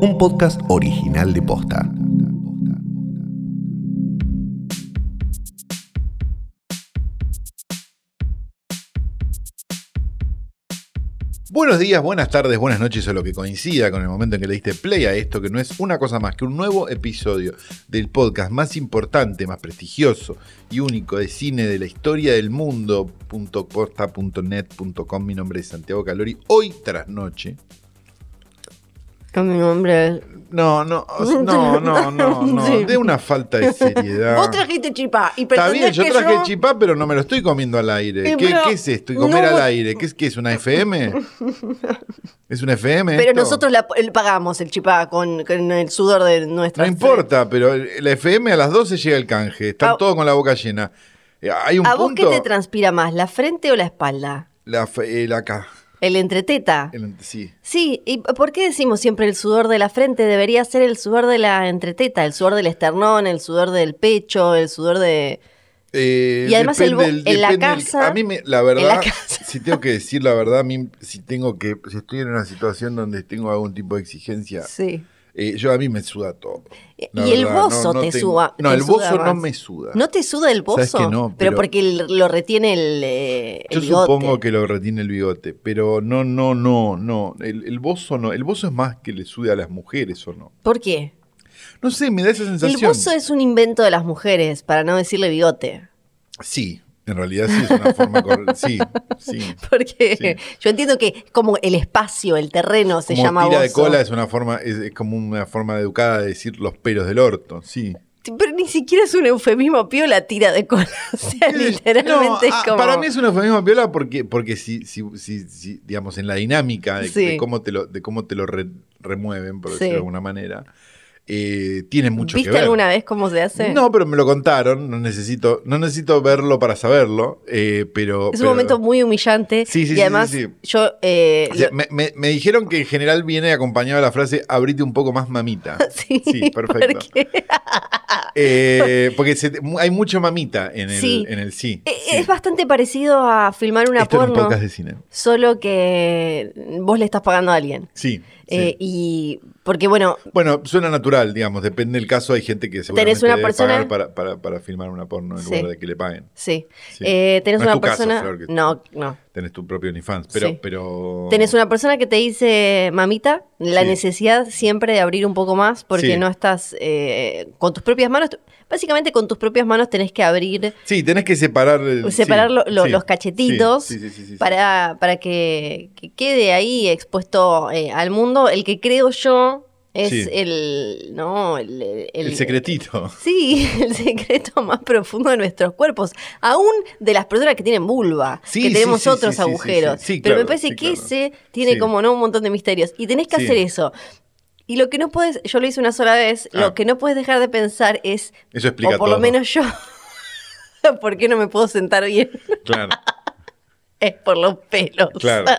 un podcast original de Posta. Buenos días, buenas tardes, buenas noches o lo que coincida con el momento en que le diste play a esto, que no es una cosa más que un nuevo episodio del podcast más importante, más prestigioso y único de cine de la historia del mundo. .posta.net.com. Mi nombre es Santiago Calori. Hoy tras noche, Con mi nombre. No, no, no, no, no, no. Sí. De una falta de seriedad. Vos trajiste chipá y Está bien, yo traje yo... chipá, pero no me lo estoy comiendo al aire. Eh, ¿Qué, qué es esto? ¿Y comer no- al aire? ¿Qué es, qué es una FM? ¿Es una FM? Pero esto? nosotros la- el- pagamos el chipá con, con el sudor de nuestra No importa, pero la FM a las 12 llega el canje. Están A- todos con la boca llena. Eh, Hay un ¿A vos qué punto. te transpira más, la frente o la espalda? la, fe- el acá. El entreteta. El- sí. Sí, ¿y por qué decimos siempre el sudor de la frente? Debería ser el sudor de la entreteta, el sudor del esternón, el sudor del pecho, el sudor de... Eh, Y además el en la casa- a mí, me- la verdad, la si tengo que decir la verdad, a mí, si tengo que, si estoy en una situación donde tengo algún tipo de exigencia, Sí. Eh, yo a mí me suda todo. Y el bozo no- no te tengo- suba. No, te el suda bozo no me suda. ¿No te suda el bozo? Que no, pero, pero- porque el- lo retiene el, eh, el Yo bigote. supongo que lo retiene el bigote, pero no, no, no, no. El, el bozo no. El bozo es más que le sude a las mujeres o no. ¿Por qué? No sé, me da esa El sensación. bozo es un invento de las mujeres, para no decirle bigote. Sí, en realidad sí es una forma correcta. Sí, sí. Porque Sí. yo entiendo que como el espacio, el terreno se Como llama tira de cola es una forma, es, es como una forma educada de decir los pelos del orto, sí. Pero ni siquiera es un eufemismo piola tira de cola. O sea, literalmente No, ah, es como. Para mí es un eufemismo piola porque, porque si, si, si, si, digamos, en la dinámica de, Sí. de cómo te lo, de cómo te lo re- remueven, por decirlo de alguna manera, eh, tiene mucho que ¿Viste alguna vez cómo se hace? No, pero me lo contaron, no necesito, no necesito verlo para saberlo, eh, pero... Es pero- un momento muy humillante. Sí, sí, y sí, además, yo. eh, O sea, lo- me, me- me dijeron que en general viene acompañado de la frase abrite un poco más mamita. sí, sí, perfecto. porque- porque se- hay mucho mamita en el Sí. en el sí. Eh, sí. Es bastante parecido a filmar una Esto un porno, podcast de cine. solo que vos le estás pagando a alguien. Sí. y porque bueno, Bueno, suena natural, digamos, depende del caso. Hay gente que seguramente una debe persona- pagar para, para, para filmar una porno en Sí. lugar de que le paguen. sí, Sí. Eh, tenés No es una caso, persona, Flor, que- no, no, Tenés tu propio OnlyFans, pero... Sí. pero... tenés una persona que te dice, mamita, la necesidad siempre de abrir un poco más porque no estás eh, con tus propias manos, básicamente con tus propias manos tenés que abrir, Sí, tenés que separar... el- separar sí, lo- lo- sí, los cachetitos sí, para, para que, que quede ahí expuesto eh, al mundo el que creo yo es Sí. el, no, el, el- El secretito. Sí, el secreto más profundo de nuestros cuerpos, aún de las personas que tienen vulva, Sí, que tenemos sí, otros agujeros. Pero me claro, parece sí, que claro. ese tiene como no un montón de misterios. Y tenés que hacer eso. Y lo que no puedes, yo lo hice una sola vez, Ah. lo que no puedes dejar de pensar es, Eso explica o por todo. lo menos yo, ¿por qué no me puedo sentar bien? Claro, es por los pelos. claro.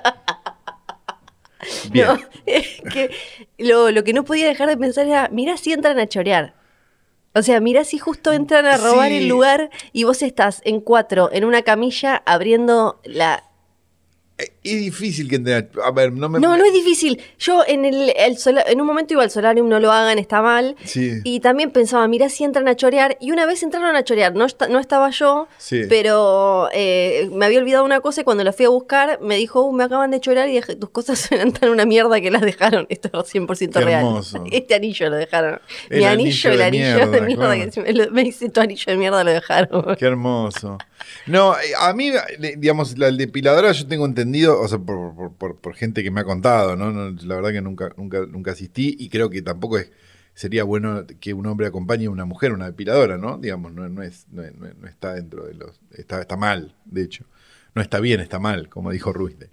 Bien. No, es que lo, lo que no podía dejar de pensar era, mirá si entran a chorear. O sea, mirá si justo entran a robar Sí. el lugar y vos estás en cuatro, en una camilla, abriendo la... Eh, Es difícil que entren a- ver, no me... No, no es difícil. Yo en, el, el sola- en un momento iba al solarium, no lo hagan, está mal. Sí. Y también pensaba, mirá si entran a chorear. Y una vez entraron a chorear, no, no estaba yo, Sí. pero eh, me había olvidado una cosa y cuando la fui a buscar me dijo, "Uh, me acaban de chorear y dejé- tus cosas eran tan una mierda que las dejaron. Esto es 100% Qué real. hermoso. Este anillo lo dejaron. El Mi anillo anillo, el de anillo mierda, de mierda. claro. que se me, lo- me dice tu anillo de mierda lo dejaron. Qué hermoso. No, eh, a mí, le- digamos, la depiladora yo tengo entendido, o sea, por, por- gente que me ha contado, ¿no? La verdad que nunca, nunca, nunca asistí y creo que tampoco es, sería bueno que un hombre acompañe a una mujer una depiladora, ¿no? Digamos, no, no es, no, no es- no está dentro de los... Está, está mal, de hecho. No está bien, está mal, como dijo Ruizde.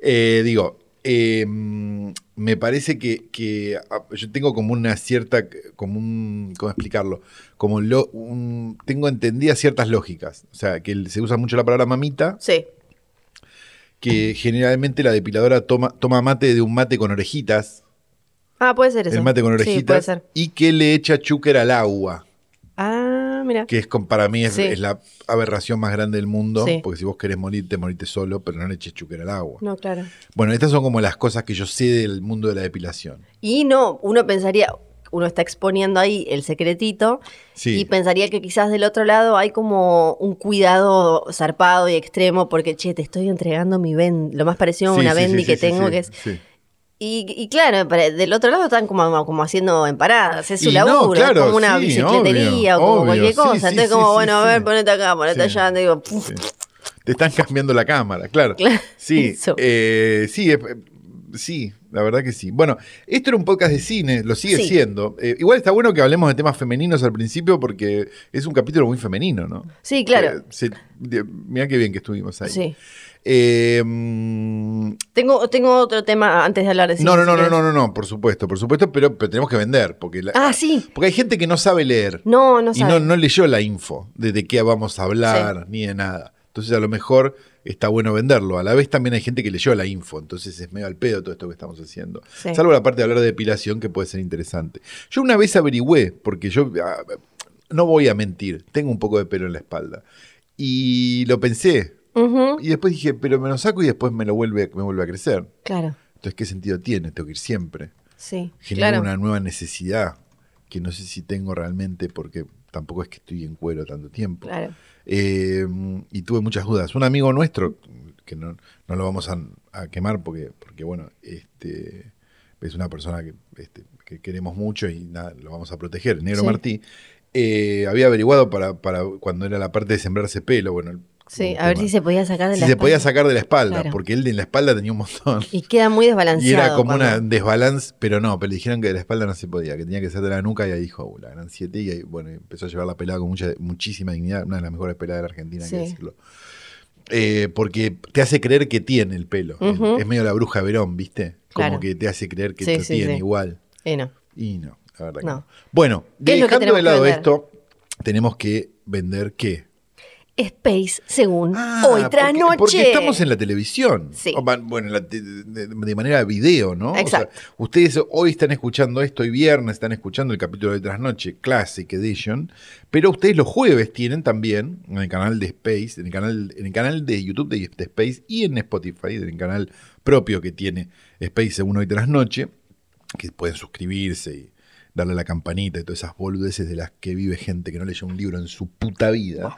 Eh, digo, eh, me parece que, que, ah, yo tengo como una cierta, como un, ¿cómo explicarlo? Como lo, un- tengo entendidas ciertas lógicas. O sea, que se usa mucho la palabra mamita, Sí. Que generalmente la depiladora toma, toma mate de un mate con orejitas, Ah, puede ser eso. el mate con Sí, puede orejitas, ser. y que le echa chúquer al agua. Ah, mira. Que es con- para mí es, Sí. es la aberración más grande del mundo. Sí. Porque si vos querés morirte, morite solo, pero no le eches chuquera al agua. No, claro. Bueno, estas son como las cosas que yo sé del mundo de la depilación. Y no, uno pensaría, uno está exponiendo ahí el secretito Sí. y pensaría que quizás del otro lado hay como un cuidado zarpado y extremo porque, che, te estoy entregando mi ben, lo más parecido a Sí, una sí, bendy que tengo, que es... Y, y claro, del otro lado están como, como haciendo empanadas, es su Y no, laburo, claro, es como una bicicletería obvio, o como obvio, cualquier cosa. Entonces, como, bueno, a ver, ponete acá, ponete allá, te digo. Te están cambiando la cámara, claro. Claro, Sí, eh, sí, eh, sí, la verdad que sí. Bueno, esto era un podcast de cine, lo sigue Sí. siendo. Eh, igual está bueno que hablemos de temas femeninos al principio porque es un capítulo muy femenino, ¿no? Sí, claro. Eh, mirá qué bien que estuvimos ahí. Sí. Eh, mm, Tengo, tengo otro tema antes de hablar de cine, no, no, no, no, no, no, no, por supuesto, por supuesto, pero, pero tenemos que vender. Porque, la- Ah, sí. porque hay gente que no sabe leer. No, no y sabe. no, no leyó la info de, de qué vamos a hablar, ni de nada. Entonces a lo mejor está bueno venderlo. A la vez también hay gente que leyó la info, entonces es medio al pedo todo esto que estamos haciendo. Sí. Salvo la parte de hablar de depilación que puede ser interesante. Yo una vez averigüé, porque yo ah, no voy a mentir, tengo un poco de pelo en la espalda. Y lo pensé. Y después dije, pero me lo saco y después me lo vuelve, me vuelve a crecer. Claro, Entonces, ¿qué sentido tiene? Tengo que ir siempre sí. genera Claro. una nueva necesidad que no sé si tengo realmente porque tampoco es que estoy en cuero tanto tiempo. Claro. Eh, y tuve muchas dudas. Un amigo nuestro, que no, no lo vamos a, a quemar porque, porque bueno, este, es una persona que, este, que queremos mucho y nada, lo vamos a proteger, Negro Sí. Martí, eh, había averiguado para, para cuando era la parte de sembrarse pelo, bueno, el- Sí, un a ver tema. si se podía sacar de Si la se podía sacar de la espalda, Claro. porque él de la espalda tenía un montón. Y queda muy Y desbalanceado. era como cuando- una desbalance, pero no, pero le dijeron que de la espalda no se podía, que tenía que ser de la nuca y ahí dijo, "Uh, la gran 7 y ahí, bueno, empezó a llevar la pelada con mucha, muchísima dignidad, una de las mejores peladas de la Argentina, hay que Sí. decirlo. Eh, porque te hace creer que tiene el pelo. Es medio la bruja Verón, ¿viste? Como Claro. que te hace creer que Sí, sí, tiene sí. igual. Eh, no. Y no, la verdad que No. no. Bueno, ¿Qué es lo que dejando de lado esto, tenemos que vender qué? Space, según Ah, hoy tras porque, noche. porque estamos en la televisión. Sí. Bueno, en la te- de, manera video, ¿no? O sea, Exacto. ustedes hoy están escuchando esto y viernes están escuchando el capítulo de Trasnoche Classic Edition, pero ustedes los jueves tienen también en el canal de Space, en el canal, en el canal de YouTube de, de Space y en Spotify, en el canal propio que tiene Space según hoy Trasnoche, que pueden suscribirse y darle a la campanita y todas esas boludeces de las que vive gente que no leyó un libro en su puta vida,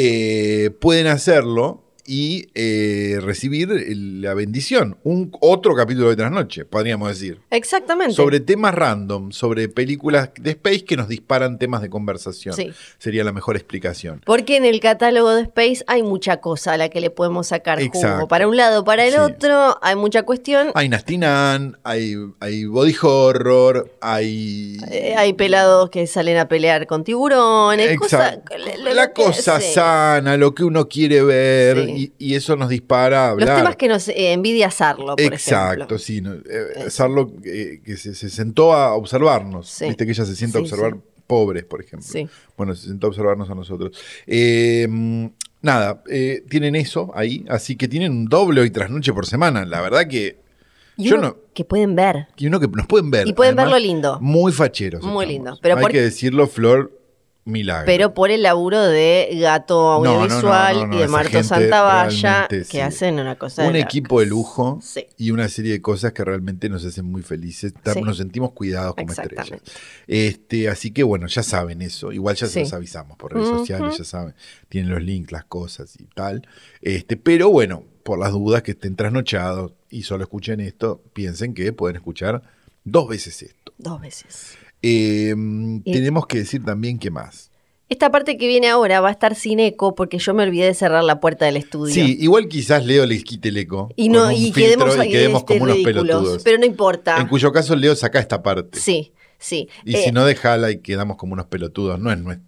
eh, pueden hacerlo y eh, recibir la bendición. Un otro capítulo de Trasnoche, podríamos decir. Exactamente. Sobre temas random, sobre películas de Space que nos disparan temas de conversación. Sí. Sería la mejor explicación. Porque en el catálogo de Space hay mucha cosa a la que le podemos sacar Exacto. jugo. Para un lado, para el Sí. otro, hay mucha cuestión. Hay Nastinan, hay, hay body horror, hay... Eh, hay pelados que salen a pelear con tiburones. Exacto. la que- cosa sí. sana, lo que uno quiere ver, Sí. Y, y eso nos dispara a hablar. Los temas que nos eh, envidia Sarlo, por Exacto, ejemplo. sí. no, eh, Sarlo, eh, que se, se sentó a observarnos. Sí. Viste que ella se sienta a observar sí. pobres, por ejemplo. Sí. Bueno, se sentó a observarnos a nosotros. Eh, nada, eh, tienen eso ahí, así que tienen un doble hoy tras noche por semana. La verdad que. Y uno no. que pueden ver. Y uno que nos pueden ver. Y pueden además, ver lo lindo. Muy facheros. Muy estamos. lindo, pero Hay por- que decirlo, Flor, milagro. Pero por el laburo de Gato No, no, no, Audiovisual no, y de Marto Santavalla, que sí. hacen una cosa un de equipo de lujo Sí. y una serie de cosas que realmente nos hacen muy felices. Sí. Nos sentimos cuidados como estrellas. Este, así que bueno, ya saben eso. Igual ya se los avisamos por redes sociales, ya saben. Tienen los links, las cosas y tal. Este, pero bueno, por las dudas que estén trasnochados y solo escuchen esto, piensen que pueden escuchar dos veces esto. Dos veces. Eh, Y- tenemos que decir también que más. Esta parte que viene ahora va a estar sin eco porque yo me olvidé de cerrar la puerta del estudio. Sí, igual quizás Leo les quite el eco. Y, no, y quedemos, y quedemos este, como unos pelotudos. Pero no importa. En cuyo caso Leo saca esta parte. Sí, sí. Y Eh, si no, déjala y quedamos como unos pelotudos. No es, no es,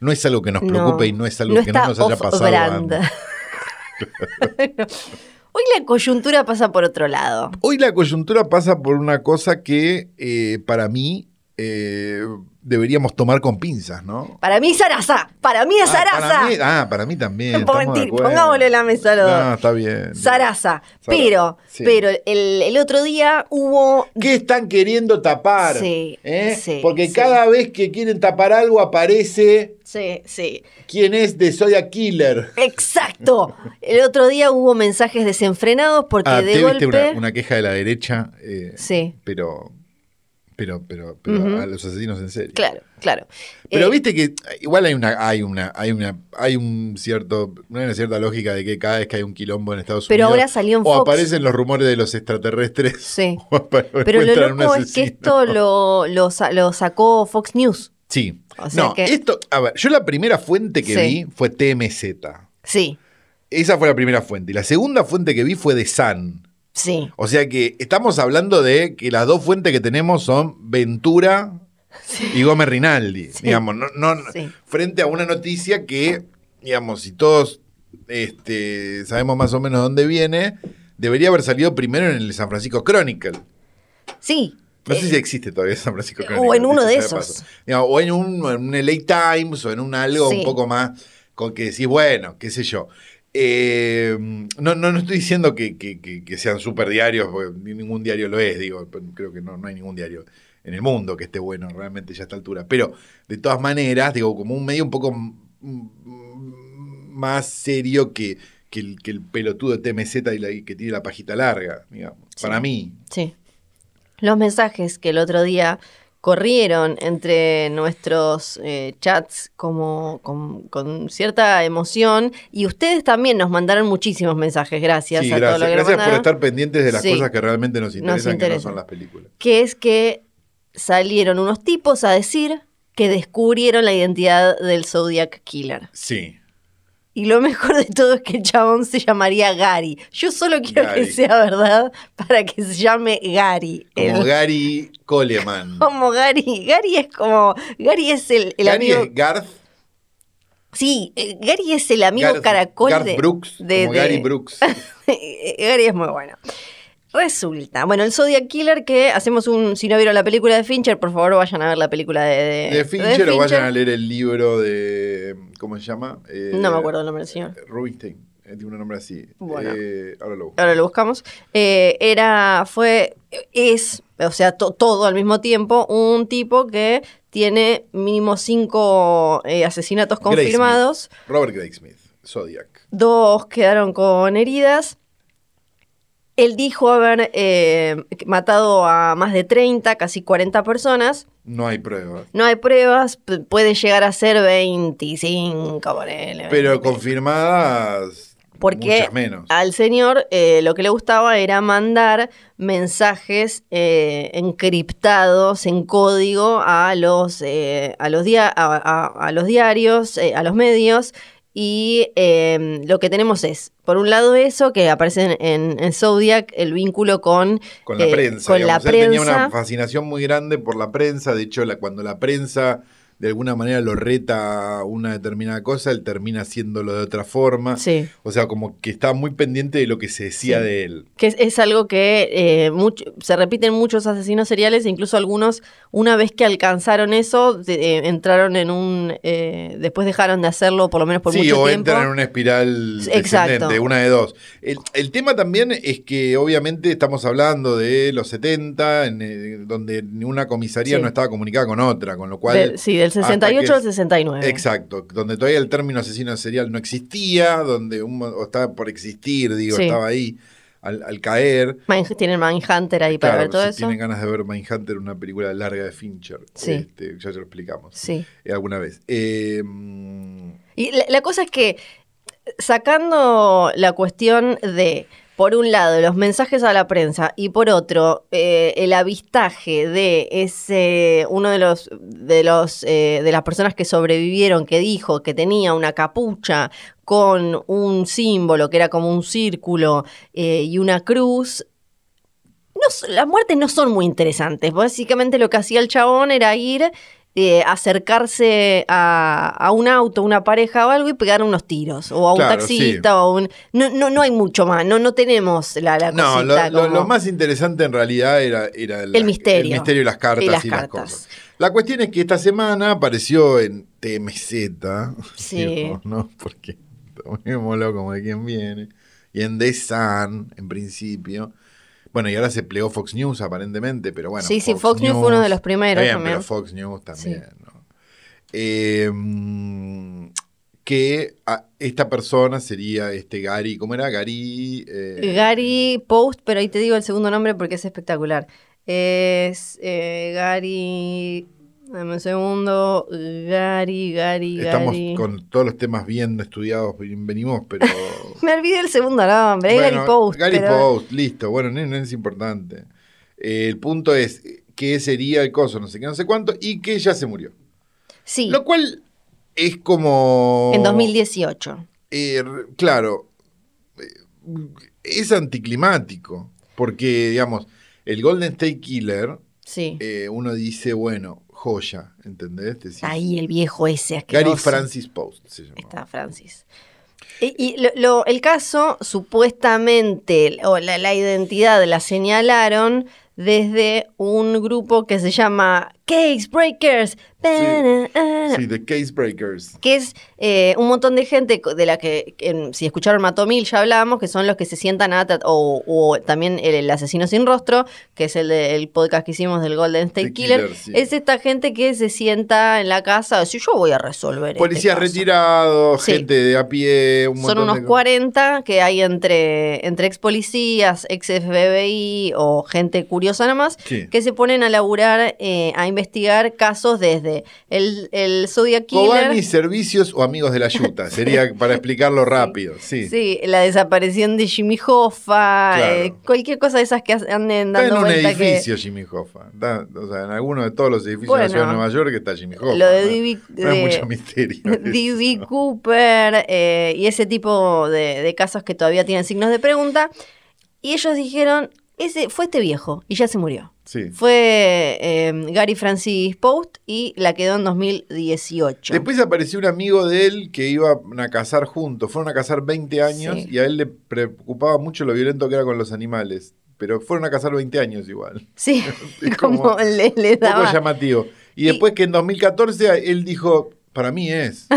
no es algo que nos no, preocupe y no es algo que no nos haya pasado. Hoy la coyuntura pasa por otro lado. Hoy la coyuntura pasa por una cosa que eh, para mí eh, deberíamos tomar con pinzas, ¿no? Para mí, Sarasa. Para mí es Ah, Sarasa. para mí, ah, para mí también. Pongámosle la mesa a los No, está bien. Sarasa. Sara- Pero, sí. pero el, el otro día hubo. ¿Qué están queriendo tapar? Sí, ¿Eh? sí, Porque sí. cada vez que quieren tapar algo aparece Sí, sí. ¿Quién es de Zodiac Killer? Exacto. El otro día hubo mensajes desenfrenados porque Ah, de golpe. una, una queja de la derecha, eh, Sí, pero, pero, pero, pero a los asesinos en serio. claro, claro. Pero Eh, viste que igual hay una, hay una, hay una, hay un cierto, una cierta lógica de que cada vez que hay un quilombo en Estados Pero Unidos, ahora salió en o Fox. aparecen los rumores de los extraterrestres, Sí. o Pero lo loco es que esto lo, lo, sa- lo sacó Fox News. Sí. O sea no, que- esto, a ver, yo la primera fuente que Sí. vi fue TMZ. Sí, Esa fue la primera fuente. Y la segunda fuente que vi fue de Sun. Sí. O sea que estamos hablando de que las dos fuentes que tenemos son Ventura y Gómez Rinaldi. Digamos, no, no- Sí. frente a una noticia que, digamos, si todos este, sabemos más o menos dónde viene, debería haber salido primero en el San Francisco Chronicle. Sí. No sé Eh, si existe todavía San Francisco o Chronicle. en uno de esos. Digamos, o en un, en un LA Times o en un algo un poco más con que decís, bueno, qué sé yo. Eh, no, no, no estoy diciendo que, que- que- que sean super diarios, porque ni ningún diario lo es, digo, creo que no, no hay ningún diario en el mundo que esté bueno realmente ya a esta altura. Pero de todas maneras, digo, como un medio un poco más serio que, que el, que el pelotudo TMZ y, la, que tiene la pajita larga, digamos. Sí. Para mí. Sí. Los mensajes que el otro día corrieron entre nuestros eh, chats como con, con cierta emoción y ustedes también nos mandaron muchísimos mensajes, gracias Sí, a gracias. todo lo que Gracias por estar pendientes de las Sí. cosas que realmente nos interesan, que no son las películas. que es que salieron unos tipos a decir que descubrieron la identidad del Zodiac Killer. Sí. Y lo mejor de todo es que el chabón se llamaría Gary. Yo solo quiero Gary. que sea verdad para que se llame Gary. Como El- Gary Coleman. como Gary. Gary es como. Gary es el, el Gary amigo. es Garth, Sí, eh, Gary es el amigo Garth- caracol Garth de. Brooks, de- como de- Gary Brooks. Gary es muy bueno. Resulta, bueno, el Zodiac Killer que hacemos un, si no vieron la película de Fincher, por favor vayan a ver la película de, de, De Fincher, de o vayan a leer el libro de. ¿Cómo se llama? Eh, No me acuerdo el nombre del señor. Rubinstein. Eh, Tiene un nombre así. Bueno. Eh, ahora lo busco. Ahora lo buscamos. Eh, era, fue, es, o sea, to- todo al mismo tiempo, un tipo que tiene mínimo cinco eh, asesinatos confirmados. Robert Graysmith, Zodiac. Dos quedaron con heridas. Él dijo haber eh, matado a más de 30, casi 40 personas. No hay pruebas. No hay pruebas, puede llegar a ser 25, ponele, Pero 20. confirmadas. Porque muchas menos. al señor eh, lo que le gustaba era mandar mensajes eh, encriptados en código a los, eh, a los, dia- a, a- a los diarios, a los medios. Y eh, lo que tenemos es, por un lado eso, que aparece en, en- Zodiac, el vínculo con, Con la eh, prensa. con la. Él tenía prensa. una fascinación muy grande por la prensa. De hecho, la- cuando la prensa de alguna manera lo reta una determinada cosa, él termina haciéndolo de otra forma. Sí. O sea, como que estaba muy pendiente de lo que se decía Sí. de él. Que es, es algo que eh, mucho- se repite en muchos asesinos seriales, e incluso algunos, una vez que alcanzaron eso, de- eh, entraron en un. eh, después dejaron de hacerlo, por lo menos por sí, mucho o tiempo. entran en una espiral Exacto. descendente, una de dos. El, el tema también es que obviamente estamos hablando de los 70, en, eh, donde una comisaría Sí. no estaba comunicada con otra, con lo cual... Del- sí, del 68 que- al 69. Exacto, donde todavía el término asesino serial no existía, donde un, o estaba por existir, digo, Sí. estaba ahí al, al caer. Tienen Mindhunter ahí para Claro, ver todo si eso. tienen ganas de ver Mindhunter, una película larga de Fincher, Sí. este, ya se lo explicamos Sí. eh, alguna vez. Eh, mm, Y la, la cosa es que, sacando la cuestión de, por un lado, los mensajes a la prensa y por otro, eh, el avistaje de ese, uno de los, de los, eh, de las personas que sobrevivieron que dijo que tenía una capucha con un símbolo que era como un círculo eh, y una cruz, las muertes no son muy interesantes. Básicamente lo que hacía el chabón era ir, eh, acercarse a, a un auto, una pareja o algo y pegar unos tiros. O a un Claro, taxista o a un... No, no, no hay mucho más, no, no tenemos la, la no, lo, cosita lo- como- lo más interesante en realidad era, era la- El misterio. el misterio y las cartas Y y las las, cartas. cosas. La cuestión es que esta semana apareció en TMZ, Sí. digo, ¿no? Porque tomémoslo como de quién viene, y en The Sun, en principio. Bueno, y ahora se plegó Fox News aparentemente, pero bueno. Sí, sí, Fox News fue uno de los primeros bien, también. pero Fox News también, ¿no? eh, que a- esta persona sería este Gary, ¿cómo era? Gary... eh, Gary Post, pero ahí te digo el segundo nombre porque es espectacular. Es eh, Gary. Dame un segundo. Gary, Gary, Estamos Gary. con todos los temas bien estudiados, venimos, pero... Me olvidé el segundo nombre. Bueno, Gary Post. Gary pero- Post, listo. Bueno, no, no es importante. Eh, el punto es que sería el coso, no sé qué, no sé cuánto, y que ya se murió. Sí, Lo cual es como... en 2018. Eh, claro, eh, es anticlimático, porque, digamos, el Golden State Killer, Sí. eh, uno dice, bueno, joya, ¿entendés? Decís, Ahí el viejo ese Gary. Francis Post se llama. Está Francis. Y, y lo- lo- el caso, supuestamente, o la, la identidad la señalaron desde un grupo que se llama Case Breakers. Sí, The Case Breakers. Que es eh, un montón de gente de la que, en- si escucharon Matomil, ya hablábamos, que son los que se sientan a. O, o también el, el Asesino Sin Rostro, que es el, el podcast que hicimos del Golden State The Killer. Killer, sí. Es esta gente que se sienta en la casa, si yo voy a resolver. Policías este caso". retirados, Sí. gente de a pie, un Son unos de- 40 que hay entre, entre ex policías, ex FBI o gente curiosa nomás, Sí. que se ponen a laburar, eh, a investigar casos desde el, el Zodiac Killer. Kobani, servicios o amigos de la yuta, sería para explicarlo rápido, sí. Sí, la desaparición de Jimmy Hoffa, Claro. eh, cualquier cosa de esas que anden Está en dando un vuelta que... edificio Jimmy Hoffa. Está- o sea, en alguno de todos los edificios de Bueno. la ciudad de Nueva York está Jimmy Hoffa. Lo de ¿no? D.B. No hay de- mucho misterio. D.B. Cooper eh, y ese tipo de, de casos que todavía tienen signos de pregunta. Y ellos dijeron, ese fue este viejo y ya se murió. Sí. Fue eh, Gary Francis Post y la quedó en 2018. Después apareció un amigo de él que iban a casar juntos. Fueron a casar 20 años Sí. y a él le preocupaba mucho lo violento que era con los animales. Pero fueron a casar 20 años igual. sí, como, como le, le Un poco daba... llamativo. Y Y- después que en 2014 él dijo, para mí es.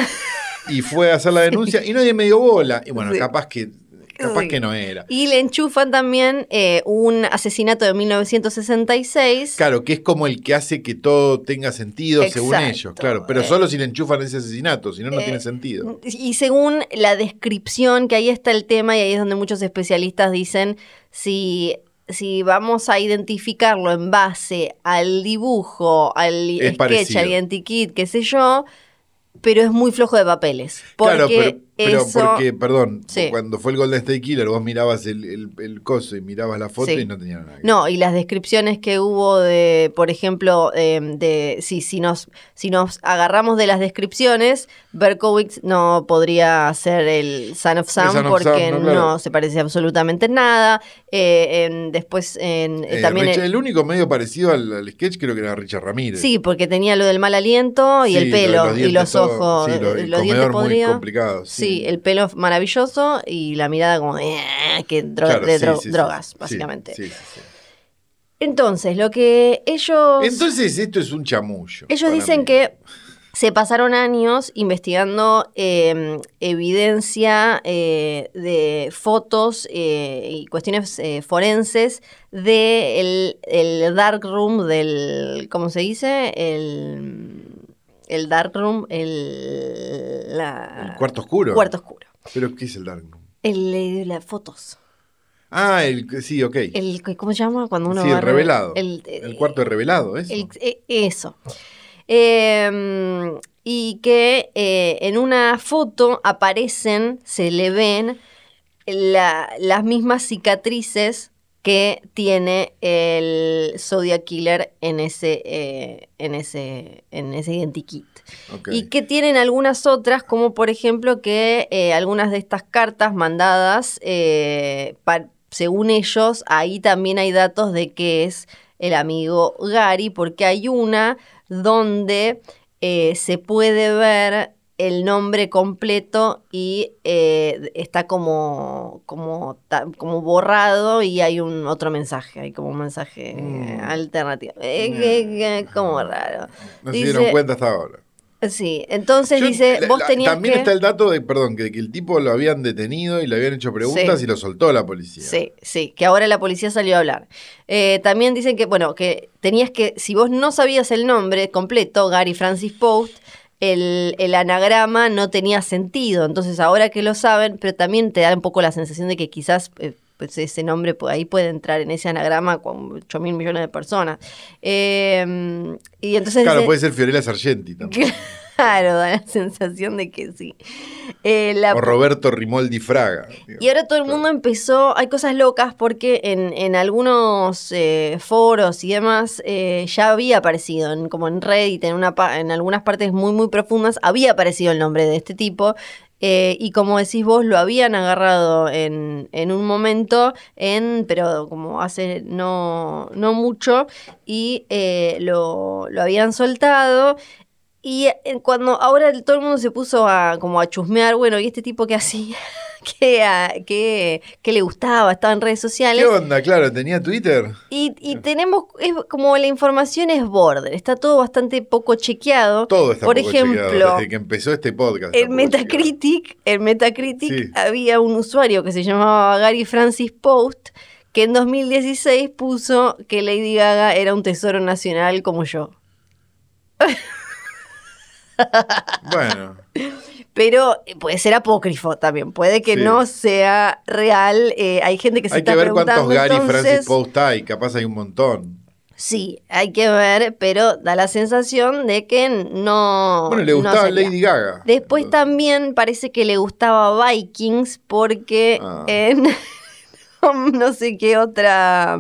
Y fue a hacer la denuncia y nadie me dio bola. Y bueno, Sí. capaz que capaz que no era. Y le enchufan también eh, un asesinato de 1966. Claro, que es como el que hace que todo tenga sentido según ellos, claro. Pero Eh. solo si le enchufan ese asesinato, si no, no Eh, tiene sentido. Y según la descripción, que ahí está el tema y ahí es donde muchos especialistas dicen, si, si vamos a identificarlo en base al dibujo, al Es sketch, parecido. al identikit, qué sé yo, pero es muy flojo de papeles. Porque claro, pero, pero eso... porque, perdón, Sí. cuando fue el Golden State Killer, vos mirabas el, el, el coso y mirabas la foto Sí. y no tenía nada. que. No, y las descripciones que hubo de, por ejemplo, eh, de si, si, nos, si nos agarramos de las descripciones, Berkowitz no podría ser el Son of Sam Son of porque Sam, no, se parece absolutamente en nada. Eh, en- después en, Eh, también... Richard- el- el único medio parecido al, al sketch creo que era Richard Ramírez. sí, porque tenía lo del mal aliento y Sí, el lo pelo y los todo- ojos, sí, lo- eh, el los dientes muy complicado, sí. Sí, el pelo maravilloso y la mirada como eh, que dro- Claro, de dro- drogas, básicamente. sí, sí. Entonces, lo que ellos... Entonces esto es un chamullo. Ellos dicen mí. que se pasaron años investigando eh, evidencia eh, de fotos eh, y cuestiones eh, forenses del el dark room del, ¿cómo se dice? El, el dark room, el, la- ¿El cuarto oscuro? cuarto oscuro. ¿Pero qué es el Dark Room? El, eh, las fotos. Ah, el sí, ok. El, ¿Cómo se llama? Cuando uno sí, va el revelado. El, El, cuarto de revelado, ¿eso? Eso. Eh, y que eh, en una foto aparecen, se le ven la- las mismas cicatrices que tiene el Zodiac Killer en ese, eh, en ese, en ese identikit. Y que tienen algunas otras, como por ejemplo que eh, algunas de estas cartas mandadas, eh, según ellos, ahí también hay datos de que es el amigo Gary, porque hay una donde eh, se puede ver el nombre completo y eh, está como, como, como borrado y hay un otro mensaje, hay como un mensaje Mm. alternativo. Como raro. no se dieron cuenta hasta ahora. Sí, entonces Yo- dice, la- vos tenías También que... está el dato de, perdón, que, que el tipo lo habían detenido y le habían hecho preguntas Sí. y lo soltó la policía. Sí, sí, que ahora la policía salió a hablar. Eh, también dicen que, bueno, que tenías que, si vos no sabías el nombre completo, Gary Francis Post, el, el anagrama no tenía sentido. Entonces, ahora que lo saben, pero también te da un poco la sensación de que quizás eh, pues ese nombre ahí puede entrar en ese anagrama con 8 mil millones de personas. Eh, y entonces Claro, puede ser Fiorella Sargenti también. Claro, da la sensación de que sí. Eh, la- O Roberto Rimoldi Fraga. y ahora todo el mundo empezó, hay cosas locas porque en, en algunos eh, foros y demás eh, ya había aparecido, en- como en Reddit, en, una pa- en algunas partes muy, muy profundas, había aparecido el nombre de este tipo. Eh, y como decís vos, lo habían agarrado en, en un momento, en, pero como hace no, no mucho, y eh, lo, lo habían soltado. Y eh, cuando ahora todo el mundo se puso a como a chusmear, bueno, ¿y este tipo qué hacía? ¿Qué, ah, qué- qué le gustaba? Estaba en redes sociales. ¿Qué onda? Claro, tenía Twitter. Y, y tenemos, es como la información es border, está todo bastante poco chequeado. Todo está Por poco chequeado ejemplo, desde que empezó este podcast. en chequeado. Metacritic, en Metacritic Sí. había un usuario que se llamaba Gary Francis Post que en 2016 puso que Lady Gaga era un tesoro nacional como yo. Bueno, Pero eh, puede ser apócrifo también, puede que Sí. no sea real. eh, hay gente que se hay está que ver cuántos preguntando Gary entonces, Francis Post hay. Capaz hay un montón. Sí, hay que ver, pero da la sensación de que no. Bueno, le gustaba. Lady Gaga. Después también parece que le gustaba Vikings porque Ah. en no sé qué otra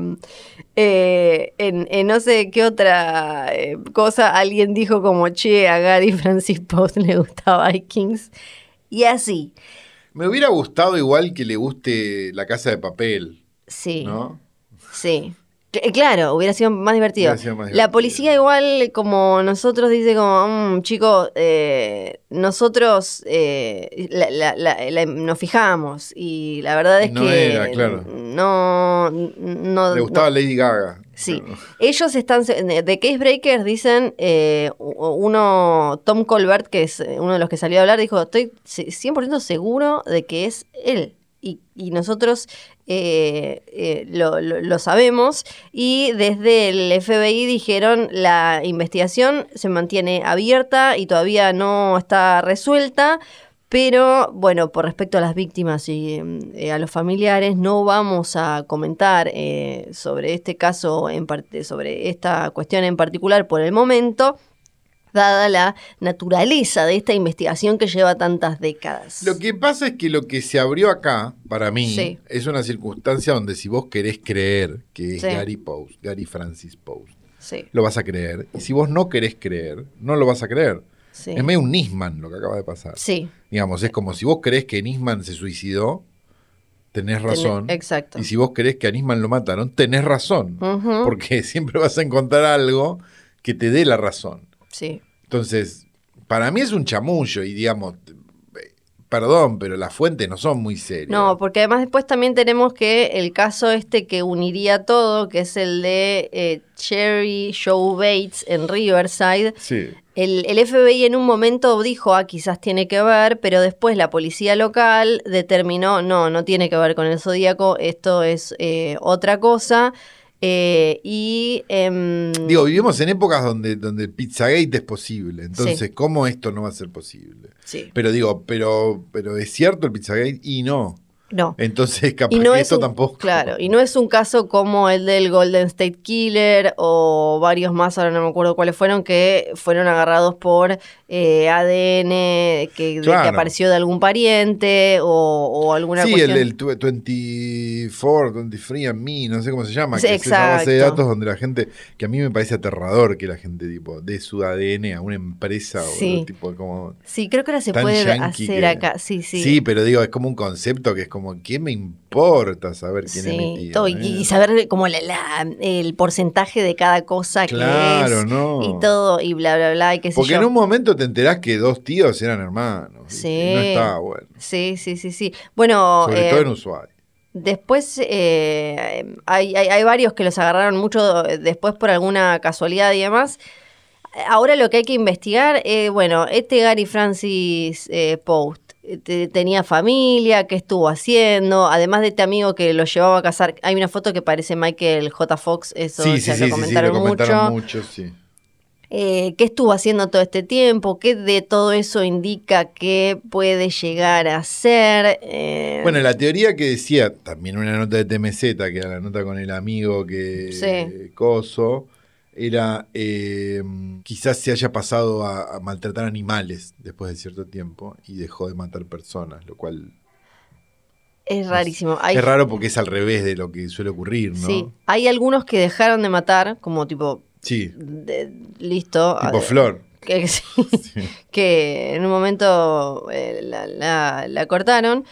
eh, en, en no sé qué otra eh, cosa alguien dijo como che a Gary Francis Post le gustaba Vikings y así Me hubiera gustado igual que le guste La Casa de Papel, sí ¿no? Sí. Cl- Claro, hubiera sido más divertido. Hubiera sido más La policía igual, como nosotros, dice como, "Mm, chico, eh, nosotros eh, la- la- la- la- nos fijamos y la verdad es No que era, claro. no, no, Le gustaba no- Lady Gaga. Sí, ellos están, de Case Breakers dicen, eh, uno, Tom Colbert, que es eh, uno de los que salió a hablar, dijo, estoy ce- 100% seguro de que es él. Y, y nosotros eh, eh, lo, lo- lo sabemos. Y desde el FBI dijeron, la investigación se mantiene abierta y todavía no está resuelta. Pero bueno, por respecto a las víctimas y eh, a los familiares, no vamos a comentar eh, sobre este caso, en parte, sobre esta cuestión en particular por el momento, dada la naturaleza de esta investigación que lleva tantas décadas. Lo que pasa es que lo que se abrió acá, para mí, Sí. es una circunstancia donde si vos querés creer que es Sí. Gary Post, Gary Francis Post, Sí, lo vas a creer. Y si vos no querés creer, no lo vas a creer. Es medio un Nisman lo que acaba de pasar. Sí, Digamos, es como si vos creés que Nisman se suicidó, tenés Tené- razón. exacto. Y si vos creés que a Nisman lo mataron, tenés razón. Porque siempre vas a encontrar algo que te dé la razón. sí. Entonces, para mí es un chamullo y digamos, perdón, pero las fuentes no son muy serias. No, porque además después también tenemos que el caso este que uniría todo, que es el de eh, Cherry Joe Bates en Riverside. Sí. El, el FBI en un momento dijo, ah, quizás tiene que ver, pero después la policía local determinó, no, no tiene que ver con el Zodíaco, esto es eh, otra cosa. Eh, y... em, Digo, vivimos en épocas donde, donde Pizzagate es posible. Entonces, Sí. ¿cómo esto no va a ser posible? sí, Pero digo, pero, pero ¿es cierto el Pizzagate? Y no. No. Entonces, capaz no que es esto un, tampoco. Claro, y no es un caso como el del Golden State Killer o varios más, ahora no me acuerdo cuáles fueron, que fueron agarrados por eh, ADN que, de apareció de algún pariente o, o alguna Sí, el, cuestión. el tw- 24, 23 and Me, no sé cómo se llama, Sí, que es esa base de exacto. datos donde la gente, que a mí me parece aterrador que la gente tipo dé su ADN a una empresa Sí. o tipo como Sí, creo que ahora se puede hacer que- acá. Sí, sí. Sí, pero digo, es como un concepto que es como, ¿qué me importa saber quién es mi tío? todo, y, eh? y saber como la- la- el porcentaje de cada cosa Claro, que es no. y todo y bla bla bla y qué sé Porque yo. en un momento te enterás que dos tíos eran hermanos. Sí. y no estaba bueno. Sí, sí, sí, sí. Bueno, Sobre eh, todo en Ushuaia. Después eh, hay, hay- hay varios que los agarraron mucho después por alguna casualidad y demás. Ahora lo que hay que investigar, eh, bueno, este Gary Francis eh, Post te- tenía familia, qué estuvo haciendo, además de este amigo que lo llevaba a casar. Hay una foto que parece Michael J. Fox, eso Sí, ya sí, lo sí, sí, comentaron lo comentaron mucho. mucho, sí. eh, qué estuvo haciendo todo este tiempo, qué de todo eso indica que puede llegar a ser. eh, Bueno, la teoría que decía, también una nota de TMZ, que era la nota con el amigo que Sí. Coso, era eh, quizás se haya pasado a, a maltratar animales después de cierto tiempo y dejó de matar personas, lo cual es rarísimo. Hay, es raro porque es al revés de lo que suele ocurrir, ¿no? sí, hay algunos que dejaron de matar, como tipo, Sí, de- listo. tipo Flor. que, sí, Sí. que en un momento eh, la, la- la cortaron.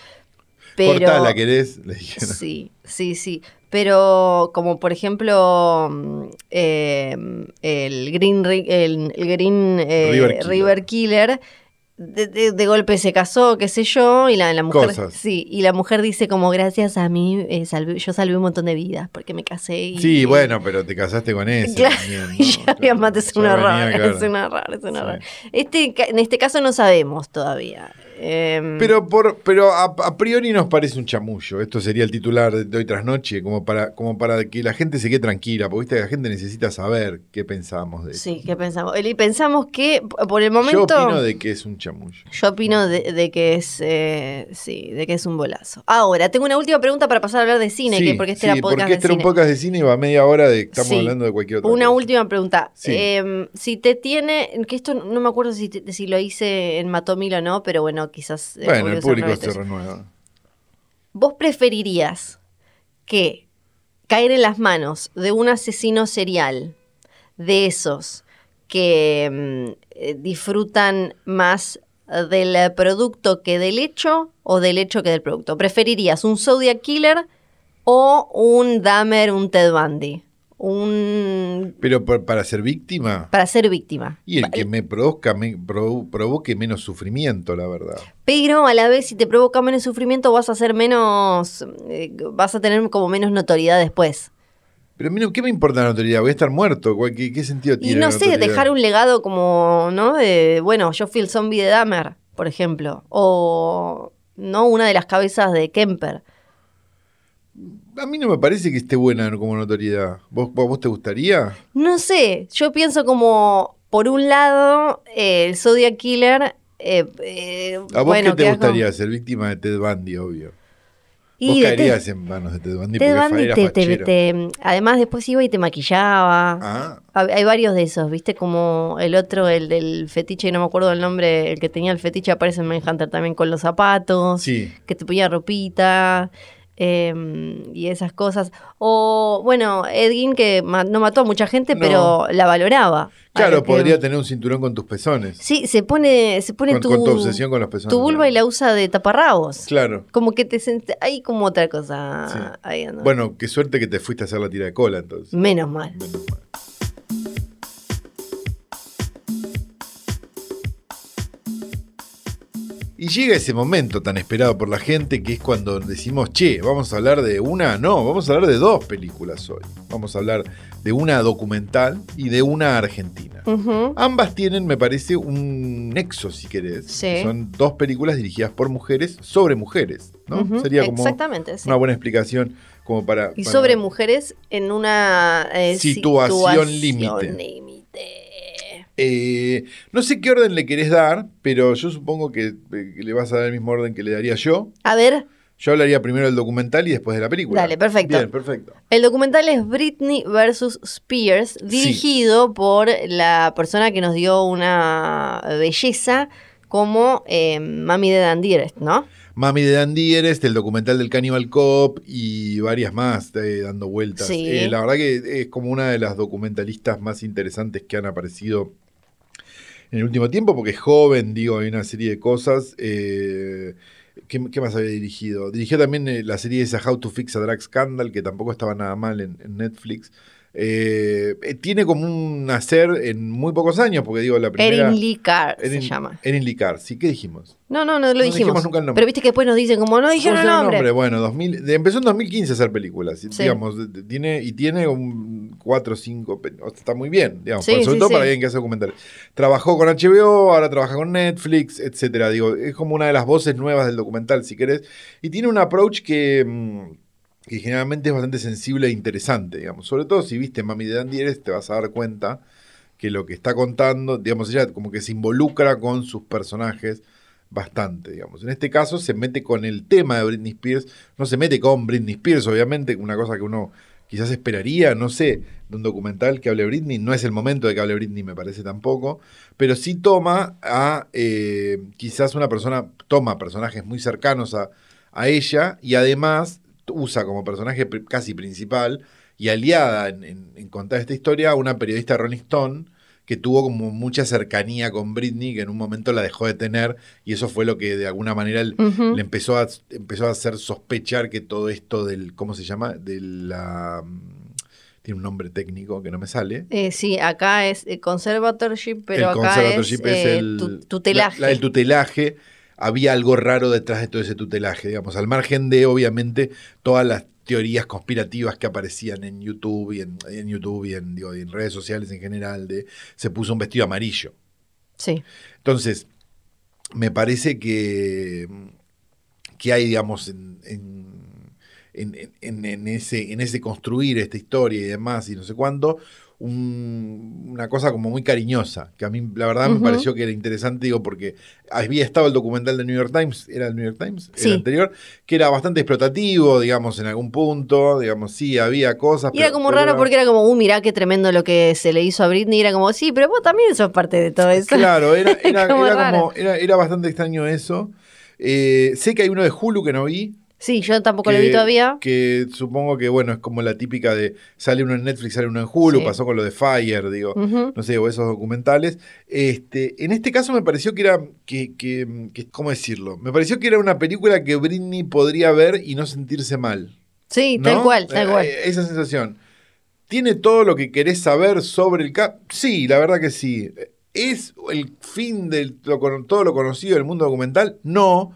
Pero, Cortá, ¿la querés? Le dijeron. Sí, sí, sí. Pero como por ejemplo mm, eh, el Green, el, el Green eh, River Killer. River Killer, de, de- de golpe se casó, qué sé yo, y la, la mujer Cosas. sí, y la mujer dice como gracias a mí eh, salvé- yo salvé un montón de vidas porque me casé y Sí, bueno, pero te casaste con ese. Claro, también, ¿no? y ya Claro, había es un venía, error, claro. es un error, es un Sí. error. Este, en este caso no sabemos todavía. Em, Pero, por, pero a, a priori nos parece un chamullo. Esto sería el titular de hoy tras noche, como para, como para que la gente se quede tranquila, porque viste la gente necesita saber qué pensamos de eso. Sí, ¿qué pensamos? Y pensamos que por el momento... Yo opino de que es un chamullo. Yo opino de, de que es eh, sí, de que es un bolazo. Ahora, tengo una última pregunta para pasar a hablar de cine, Sí, que porque este sí, era podcast porque de este era un podcast de cine y va media hora de estamos Sí. hablando de cualquier otra Una cosa. última pregunta. Sí. Eh, si te tiene, que esto no me acuerdo si, te- si lo hice en Matomil o no, pero bueno, quizás. eh, Bueno, el público se renueva. ¿Vos preferirías que caer en las manos de un asesino serial, de esos que mm, eh, disfrutan más del producto que del hecho o del hecho que del producto? ¿Preferirías un Zodiac Killer o un Dahmer, un Ted Bundy? Un... Pero para ser víctima, Para ser víctima. y el que me produzca, me provo- provoque menos sufrimiento, la verdad. Pero a la vez, si te provoca menos sufrimiento, vas a ser menos. eh, vas a tener como menos notoriedad después. Pero a mí no- ¿qué me importa la notoriedad? Voy a estar muerto. ¿Cuál- ¿Qué, qué sentido Y tiene? no la sé, notoriedad? dejar un legado como, ¿no? De, bueno, yo fui el zombie de Dahmer, por ejemplo. O, ¿no? Una de las cabezas de Kemper. A mí no me parece que esté buena como notoriedad. ¿Vos, vos, te gustaría? No sé, yo pienso como, por un lado, eh, el Zodiac Killer. eh, eh, ¿A vos bueno, qué te como- gustaría? Ser víctima de Ted Bundy, obvio. Y vos caerías en manos de Ted Bundy Ted Bundy te- te- fachero. te- además después iba y te maquillaba. Ah, Hay varios de esos, ¿viste? Como el otro, el del fetiche, no me acuerdo el nombre, el que tenía el fetiche aparece en Manhunter también con los zapatos, sí. que te ponía ropita eh, y esas cosas. O, bueno, Edgin que ma- no mató a mucha gente, No. pero la valoraba. Claro, podría tener un cinturón con tus pezones. Sí, se pone, se pone Con, tu, con tu obsesión con los pezones. tu vulva y la usa de taparrabos. Claro. Como que te sent... Hay como otra cosa Sí. ahí, ¿no? Bueno, qué suerte que te fuiste a hacer la tira de cola entonces. Menos mal. Menos mal. Y llega ese momento tan esperado por la gente que es cuando decimos, che, vamos a hablar de una, no, vamos a hablar de dos películas hoy. Vamos a hablar de una documental y de una argentina. Ambas tienen, me parece, un nexo, si querés. Sí. Son dos películas dirigidas por mujeres sobre mujeres, ¿no? Sería como Exactamente, sí. una buena explicación como para... Y para- sobre mujeres en una eh, Situación límite. límite. Eh, no sé qué orden le querés dar, pero yo supongo que, eh, que le vas a dar el mismo orden que le daría yo. A ver, Yo hablaría primero del documental y después de la película. Dale, perfecto. Bien, perfecto. el documental es Britney versus Spears, dirigido por la persona que nos dio una belleza como eh, Mami de Dan Dearest, ¿no? Mami de Dan Dierest, el documental del Cannibal Cop y varias más eh, dando vueltas. Sí. Eh, la verdad que es como una de las documentalistas más interesantes que han aparecido en el último tiempo, porque es joven, digo, hay una serie de cosas. eh, ¿qué, más había dirigido? Dirigió también eh, la serie esa How to Fix a Drug Scandal, que tampoco estaba nada mal en, en Netflix. Eh, eh, tiene como un hacer en muy pocos años, porque digo, la primera... Erin Lee Carr se llama. Erin Lee Carr, sí, ¿qué dijimos? No, no, no lo No dijimos. dijimos nunca el nombre. Pero viste que después nos dicen como no dijeron el ¿Cómo se llama nombre. Bueno, 2000, de- empezó en 2015 a hacer películas, Sí. digamos, tiene, y tiene un 4 o 5, está muy bien, digamos, Sí, para- sobre sí, todo para alguien que hace documentales. Trabajó con HBO, ahora trabaja con Netflix, etcétera, digo, es como una de las voces nuevas del documental, si querés, y tiene un approach que, mm, que generalmente es bastante sensible e interesante, digamos, sobre todo si viste Mami de Dan Dieres, te vas a dar cuenta que lo que está contando, digamos, ella como que se involucra con sus personajes bastante, digamos. En este caso se mete con el tema de Britney Spears, no se mete con Britney Spears, obviamente, una cosa que uno quizás esperaría, no sé, de un documental que hable Britney, no es el momento de que hable Britney, me parece tampoco, pero sí toma a eh, quizás una persona, toma personajes muy cercanos a, a ella y además usa como personaje casi principal y aliada en, contar esta historia a una periodista Rolling Stone que tuvo como mucha cercanía con Britney, que en un momento la dejó de tener, y eso fue lo que de alguna manera le empezó a, empezó a hacer sospechar que todo esto del, ¿cómo se llama? De la... Tiene un nombre técnico que no me sale. Eh, sí, acá es eh, conservatorship, pero acá es, eh, el tutelaje. el tutelaje había algo raro detrás de todo ese tutelaje, digamos, al margen de, obviamente, todas las teorías conspirativas que aparecían en YouTube y en, YouTube y en, en redes sociales en general, de se puso un vestido amarillo. Sí. Entonces, me parece que, que hay, digamos, en, en, ese, en ese construir esta historia y demás, y no sé una cosa como muy cariñosa, que a mí la verdad me pareció que era interesante, digo, porque había estado el documental de New York Times, ¿era el New York Times? El anterior, que era bastante explotativo, digamos, en algún punto, digamos, sí, había cosas. Y era como raro porque era como, uh, mirá qué tremendo lo que se le hizo a Britney, era como, sí, pero vos también sos parte de todo eso. Claro, era, era, como, era, bastante extraño eso. Eh, sé que hay uno de Hulu que no vi, Sí, yo tampoco lo vi todavía. Que supongo que, bueno, es como la típica de sale uno en Netflix, sale uno en Hulu, pasó con lo de Fire, digo, no sé, o esos documentales. Este, en este caso me pareció que era, que, que, ¿cómo decirlo? Me pareció que era una película que Britney podría ver y no sentirse mal. Sí, tal cual, tal cual. Eh, esa sensación. ¿Tiene todo lo que querés saber sobre el cap? Sí, la verdad que sí. ¿Es el fin de todo lo conocido del mundo documental? No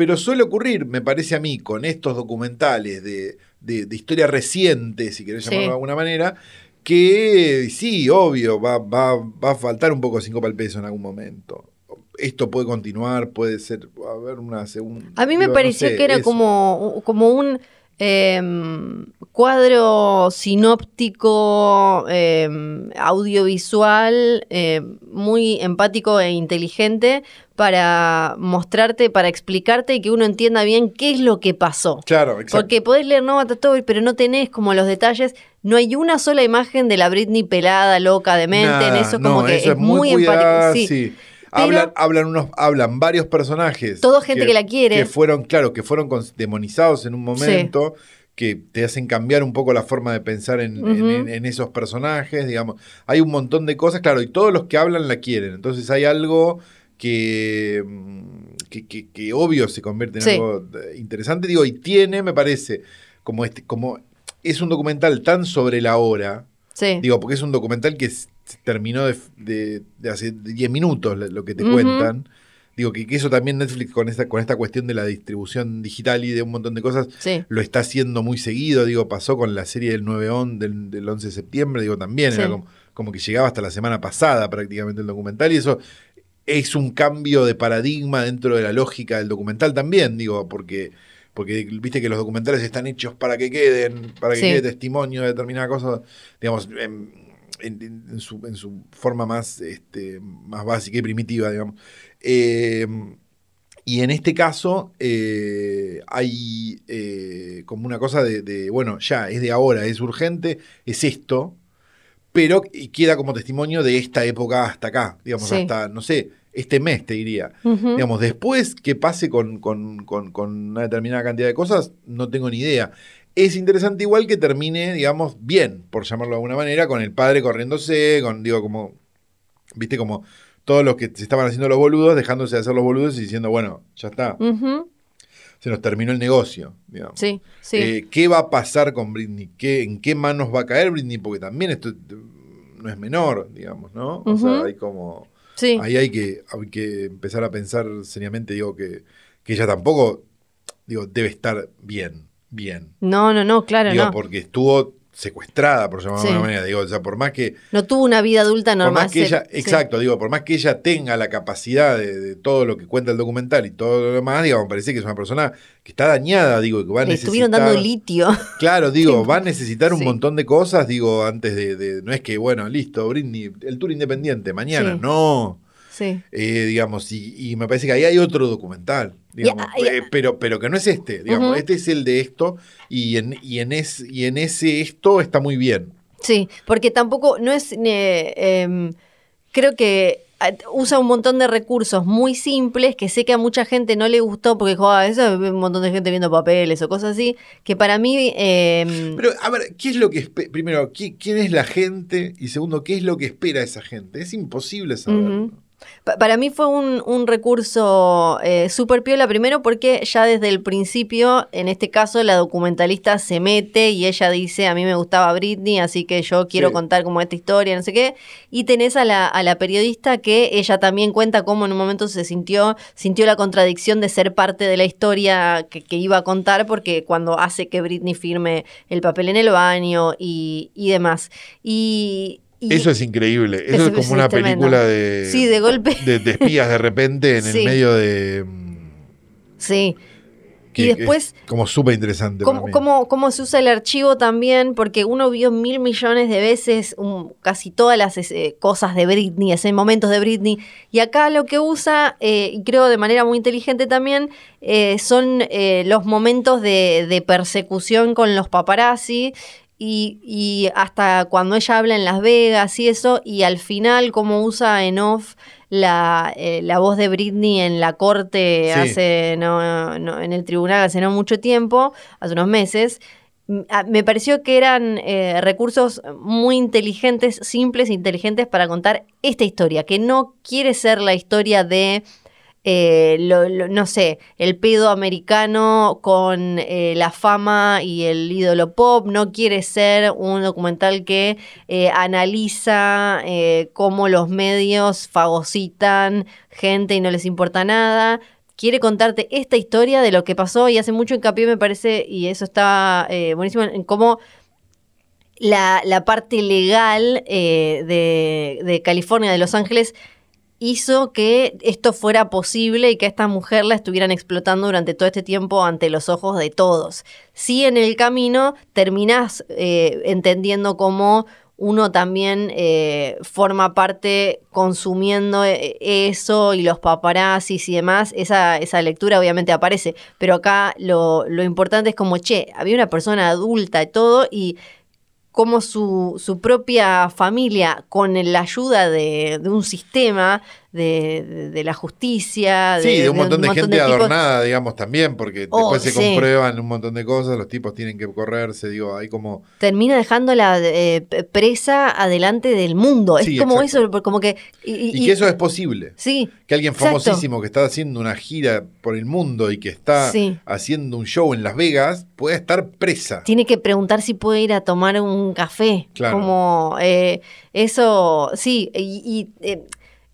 pero suele ocurrir, me parece a mí, con estos documentales de, de, historia reciente, si querés llamarlo de alguna manera, que sí, obvio, va, va, va a faltar un poco de cinco para el peso en algún momento. Esto puede continuar, puede ser, a ver, una segunda. A mí me pareció que era como, como un em, cuadro sinóptico, em, audiovisual, em, muy empático e inteligente, para mostrarte, para explicarte y que uno entienda bien qué es lo que pasó. Claro, exacto. Porque podés leer Nova Story, pero no tenés como los detalles. No hay una sola imagen de la Britney pelada, loca, demente, en eso como que es, muy, empático. Sí. Hablan, hablan, unos, hablan varios personajes. Todo gente que, la quiere. Que fueron, claro, que fueron demonizados en un momento. que te hacen cambiar un poco la forma de pensar en, en, esos personajes, digamos. Hay un montón de cosas, claro, y todos los que hablan la quieren. Entonces hay algo Mm, que, que, obvio se convierte en algo interesante. Digo, y tiene, me parece, como este, como es un documental tan sobre la hora. Digo, porque es un documental que terminó de, hace 10 minutos lo que te cuentan. Digo, que, eso también Netflix con esta, con esta cuestión de la distribución digital y de un montón de cosas lo está haciendo muy seguido. Digo, pasó con la serie del 9 on del, del 11 de septiembre, digo, también era como, como, que llegaba hasta la semana pasada prácticamente el documental y eso es un cambio de paradigma dentro de la lógica del documental también, digo, porque, porque viste que los documentales están hechos para que queden, para que quede testimonio de determinada cosa, digamos, en, su, forma más, este, más básica y primitiva, digamos. Em, y en este caso eh, hay eh, como una cosa de, bueno, ya, es de ahora, es urgente, es esto, pero queda como testimonio de esta época hasta acá, digamos, hasta, no sé, este mes, te diría. Digamos, después que pase con, una determinada cantidad de cosas, no tengo ni idea. Es interesante igual que termine, digamos, bien, por llamarlo de alguna manera, con el padre corriéndose, con, digo, como, viste, como todos los que se estaban haciendo los boludos, dejándose de hacer los boludos y diciendo, bueno, ya está. Se nos terminó el negocio, digamos. Sí, sí. Eh, ¿Qué va a pasar con Britney? ¿Qué, ¿En qué manos va a caer Britney? Porque también esto no es menor, digamos, ¿no? O sea, hay como Ahí hay que, hay que empezar a pensar seriamente, digo, que, que ella tampoco, digo, debe estar bien, bien. No, no, no, claro, digo, no. porque estuvo secuestrada, por llamarlo de Sí. alguna manera. Digo, o sea, por más que No tuvo una vida adulta por normal. más que ella, se- sí. exacto, digo, por más que ella tenga la capacidad de, de todo lo que cuenta el documental y todo lo demás, digamos, parece que es una persona que está dañada, digo, que va a Le necesitar. estuvieron dando litio. Claro, digo, va a necesitar un Sí. montón de cosas, digo, antes de, de- No es que, bueno, listo, Britney, el tour independiente, mañana, no. Sí. Eh, digamos, y, y me parece que ahí hay otro documental, digamos, y- eh, pero, pero que no es este, digamos, este es el de esto, y en, y, en es, y en ese esto está muy bien. Sí, porque tampoco no es. eh, creo que ah, usa un montón de recursos muy simples que sé que a mucha gente no le gustó porque dijo, ah, eso es un montón de gente viendo papeles o cosas así. Que para mí. em, Pero, a ver, ¿qué es lo que primero, ¿qui- quién es la gente? Y segundo, ¿qué es lo que espera esa gente? Es imposible saberlo. Pa- Para mí fue un, un recurso eh, súper piola, primero porque ya desde el principio, en este caso, la documentalista se mete y ella dice, a mí me gustaba Britney, así que yo quiero Sí. contar como esta historia, no sé qué. Y tenés a la, a la periodista que ella también cuenta cómo en un momento se sintió, sintió la contradicción de ser parte de la historia que, que iba a contar, porque cuando hace que Britney firme el papel en el baño y, y demás. Y, y- Eso es increíble. Eso, es como una película de, Sí, de golpe. de, de espías de repente en Sí. el medio de. mm, sí. que- Y después- es como súper interesante. ¿Cómo, cómo, cómo se usa el archivo también? Porque uno vio mil millones de veces um, casi todas las eh, cosas de Britney, ese momentos de Britney. Y acá lo que usa, eh, y creo de manera muy inteligente también, eh, son los momentos de, de persecución con los paparazzi. Y, y hasta cuando ella habla en Las Vegas y eso, y al final cómo usa en off la, eh, la voz de Britney en la corte Sí. hace no, no, en el tribunal hace no mucho tiempo, hace unos meses. Me pareció que eran eh, recursos muy inteligentes, simples e inteligentes para contar esta historia, que no quiere ser la historia de, eh, lo- no sé, el pedo americano con eh, la fama y el ídolo pop, no quiere ser un documental que eh, analiza cómo los medios fagocitan gente y no les importa nada. Quiere contarte esta historia de lo que pasó y hace mucho hincapié, me parece, y eso está buenísimo, en cómo la, la parte legal de, de California, de Los Ángeles, hizo que esto fuera posible y que esta mujer la estuvieran explotando durante todo este tiempo ante los ojos de todos. Sí, en el camino terminás eh, entendiendo cómo uno también eh, forma parte consumiendo eh, eso y los paparazzis y demás, esa, esa lectura obviamente aparece, pero acá lo, lo importante es como, che, había una persona adulta y todo y como su, su propia familia, con la ayuda de, de un sistema de, de- de la justicia, Sí, de un montón de, gente tipos- adornada, digamos, también, porque Oh, después se sí. comprueban un montón de cosas, los tipos tienen que correrse, digo, hay como... termina dejándola eh, presa adelante del mundo. Sí, es como exacto. eso, como que... Y, Y, y- que eso es posible. Sí, Que alguien Exacto. famosísimo que está haciendo una gira por el mundo y que está Sí. haciendo un show en Las Vegas pueda estar presa. tiene que preguntar si puede ir a tomar un café. Claro. Como eh, eso, sí, y, y, eh,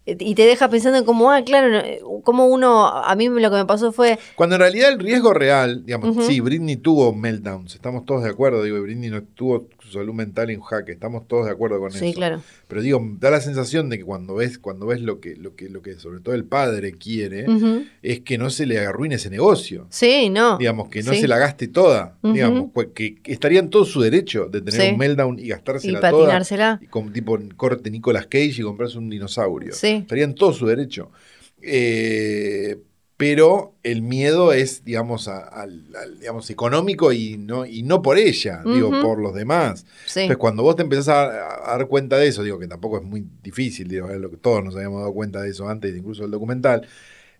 y te deja pensando en como, ah, claro, eh, como uno, a mí lo que me pasó fue, Cuando en realidad el riesgo real, digamos, sí, Britney tuvo meltdowns, estamos todos de acuerdo, digo, Britney no tuvo su salud mental en jaque, estamos todos de acuerdo con sí, eso. claro, Pero digo, da la sensación de que cuando ves, cuando ves lo que, lo que, lo que sobre todo el padre quiere, es que no se le arruine ese negocio. sí, no, Digamos, que no Sí. se la gaste toda. Digamos, pues, que, que estaría en todo su derecho de tener Sí. un meltdown y y gastársela toda. patinársela, Y con tipo corte Nicolas Cage y comprarse un dinosaurio. Sí. Estaría en todo su derecho. Eh, pero el miedo es, digamos, a- digamos, económico y no, y no por ella, digo, por los demás. sí, Entonces, cuando vos te empezás a, dar cuenta de eso, digo que tampoco es muy difícil, digo, es lo que todos nos habíamos dado cuenta de eso antes, incluso del documental.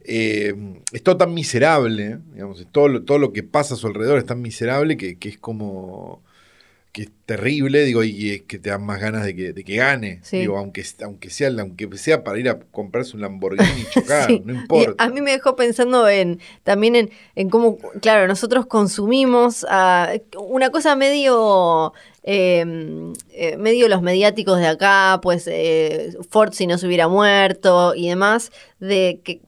eh, es todo tan miserable, digamos, todo, lo- todo lo que pasa a su alrededor es tan miserable que, que es como que es terrible, digo, y es que te dan más ganas de que, de que gane, Sí. digo, aunque, aunque sea, aunque sea para ir a comprarse un Lamborghini y chocar, Sí. no Y importa. a mí me dejó pensando en también en, en cómo, claro, nosotros consumimos una cosa medio, eh, eh, medio los mediáticos de acá, pues eh, Ford si no se hubiera muerto y demás, de que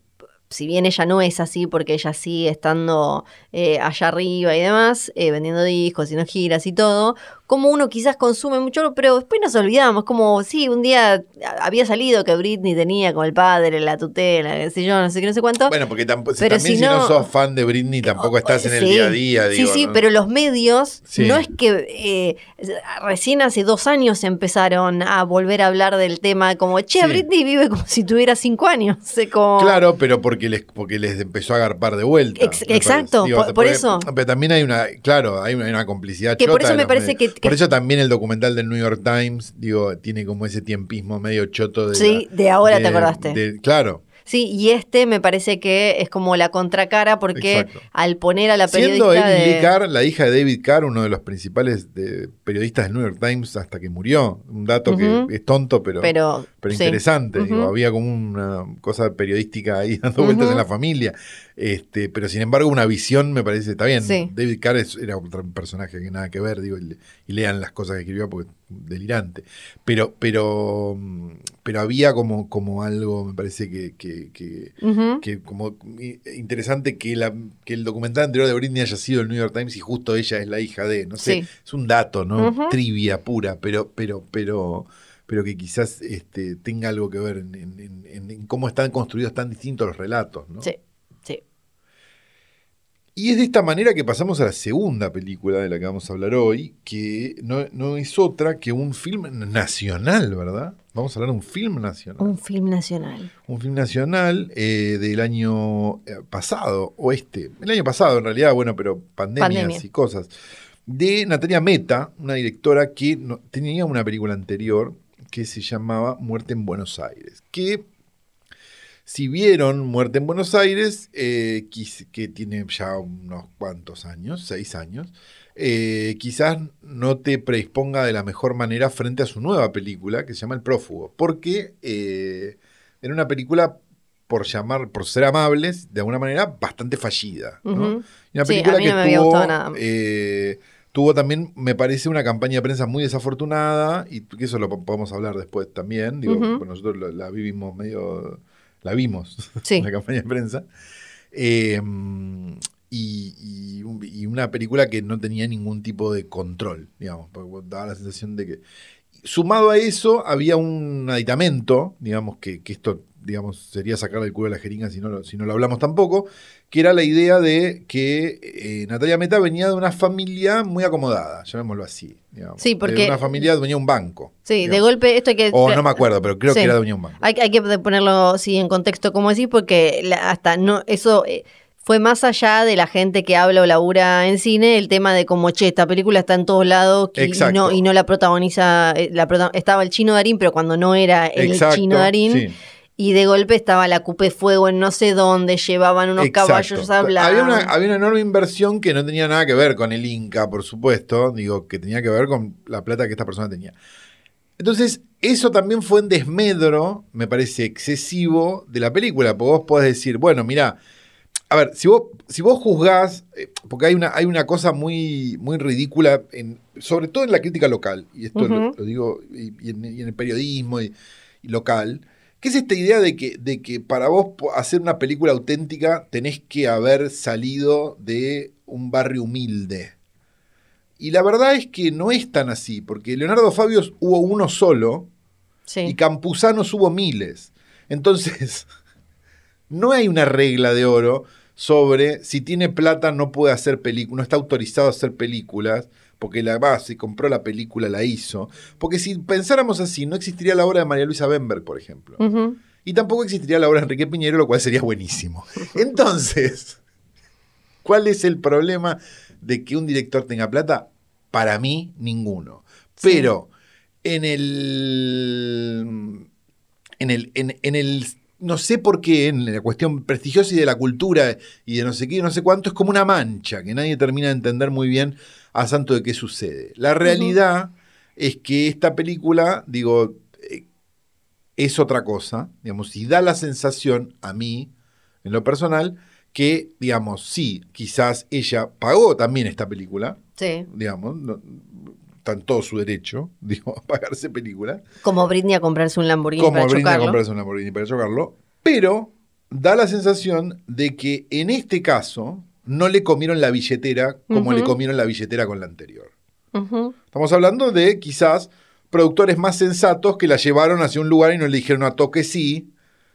si bien ella no es así, porque ella sigue estando eh, allá arriba y demás, eh, vendiendo discos, haciendo giras y todo, como uno quizás consume mucho, pero después nos olvidamos, como, sí, un día había salido que Britney tenía con el padre la tutela, qué sé yo, no sé qué, no sé cuánto. Bueno, porque tampoco, Pero también si si no, sos fan de Britney tampoco estás en el Sí, día a día. Digo, sí, sí, ¿no? pero los medios Sí. no es que eh, recién hace dos años empezaron a volver a hablar del tema como, che, Sí. Britney vive como si tuviera cinco años. como- Claro, pero porque les, porque les empezó a agarpar de vuelta. Ex- exacto, por- eso. Pero también hay una, claro, hay una, hay una complicidad Que por eso me parece medios. que- Por eso también el documental del New York Times, digo, tiene como ese tiempismo medio choto de. Sí, la- de ahora te acordaste. de- claro. Sí, y este me parece que es como la contracara porque Exacto. al poner a la Siendo periodista Emily de... Carr, la hija de David Carr, uno de los principales de- periodistas del New York Times hasta que murió. Un dato que es tonto, pero, pero, pero sí. interesante. digo, había como una cosa periodística ahí dando vueltas en la familia. Este, pero sin embargo, una visión me parece, está bien. Sí. David Carr es- era otro personaje que nada que ver, digo, y, y lean las cosas que escribió porque es delirante. Pero, pero, mm, pero había como, como algo, me parece que, que, que- que como interesante que, la, que el documental anterior de Britney haya sido el New York Times y justo ella es la hija de, no sé, Sí. es un dato, ¿no? Trivia pura, pero, pero, pero, pero que quizás este, tenga algo que ver en, en- en- en- cómo están construidos tan distintos los relatos, ¿no? Sí. Y es de esta manera que pasamos a la segunda película de la que vamos a hablar hoy, que no, no es otra que un film nacional, ¿verdad? Vamos a hablar de un film nacional. Un film nacional. Un film nacional eh, del año eh, pasado, o este, el año pasado en realidad, bueno, pero pandemias Pandemia. y cosas, de Natalia Meta, una directora que no- tenía una película anterior que se llamaba Muerte en Buenos Aires, que si vieron Muerte en Buenos Aires, eh, que tiene ya unos cuantos años, seis años, eh, quizás no te predisponga de la mejor manera frente a su nueva película que se llama El Prófugo, porque eh, era una película, por llamar, por ser amables, de alguna manera bastante fallida. ¿no? Una Sí, película a mí que no me había tuvo, gustado nada. eh, tuvo también, me parece, una campaña de prensa muy desafortunada, y que eso lo po- podemos hablar después también. Digo, pues nosotros la, la vivimos medio. La vimos, Sí. la campaña de prensa. Eh, y, y un- y una película que no tenía ningún tipo de control, digamos, porque daba la sensación de que. Sumado a eso, había un aditamento, digamos, que, que esto, digamos, sería sacarle el culo a la jeringa si no, lo, si no lo hablamos tampoco, que era la idea de que eh, Natalia Meta venía de una familia muy acomodada, llamémoslo así. Digamos, Sí, porque- De una familia dueña de un banco. Sí, de golpe esto hay que... O no me acuerdo, pero creo Sí. que era dueña de un banco. Hay, hay que ponerlo sí en contexto, como decís, porque la- hasta no eso eh, fue más allá de la gente que habla o labura en cine, el tema de como, che, esta película está en todos lados y, no, y no la protagoniza, eh, la estaba el chino Darín, pero cuando no era el Exacto, chino Darín, sí. Y de golpe estaba la Cupe Fuego en no sé dónde, llevaban unos Exacto. caballos a hablar. Había una, había una enorme inversión que no tenía nada que ver con el Inca, por supuesto, digo, que tenía que ver con la plata que esta persona tenía. Entonces, eso también fue en desmedro, me parece excesivo, de la película, porque vos podés decir, bueno, mira, a ver, si vos, si vos juzgás, eh, porque hay una, hay una cosa muy, muy ridícula, en, sobre todo en la crítica local, y esto lo, digo, y, y en, y en el periodismo y, y local, que es esta idea de que, de que para vos hacer una película auténtica tenés que haber salido de un barrio humilde. Y la verdad es que no es tan así, porque Leonardo Fabios hubo uno solo, Sí. y Campusanos hubo miles. Entonces, no hay una regla de oro sobre si tiene plata no puede hacer películas, no está autorizado a hacer películas, porque la base compró la película, la hizo. Porque si pensáramos así, no existiría la obra de María Luisa Bemberg, por ejemplo. Y tampoco existiría la obra de Enrique Piñero, lo cual sería buenísimo. Entonces, ¿cuál es el problema de que un director tenga plata? Para mí, ninguno. Sí. Pero en el. En el. En, en el. No sé por qué, en la cuestión prestigiosa y de la cultura y de no sé qué, no sé cuánto, es como una mancha que nadie termina de entender muy bien a santo de qué sucede. La realidad es que esta película, digo, eh, es otra cosa, digamos, y da la sensación a mí, en lo personal, que, digamos, sí, quizás ella pagó también esta película, Sí. digamos, no- está en todo su derecho, digo, a pagarse película, Como Britney a comprarse un Lamborghini como para Britney a comprarse un Lamborghini para chocarlo, pero da la sensación de que en este caso no le comieron la billetera como le comieron la billetera con la anterior. Estamos hablando de quizás productores más sensatos que la llevaron hacia un lugar y no le dijeron a toque sí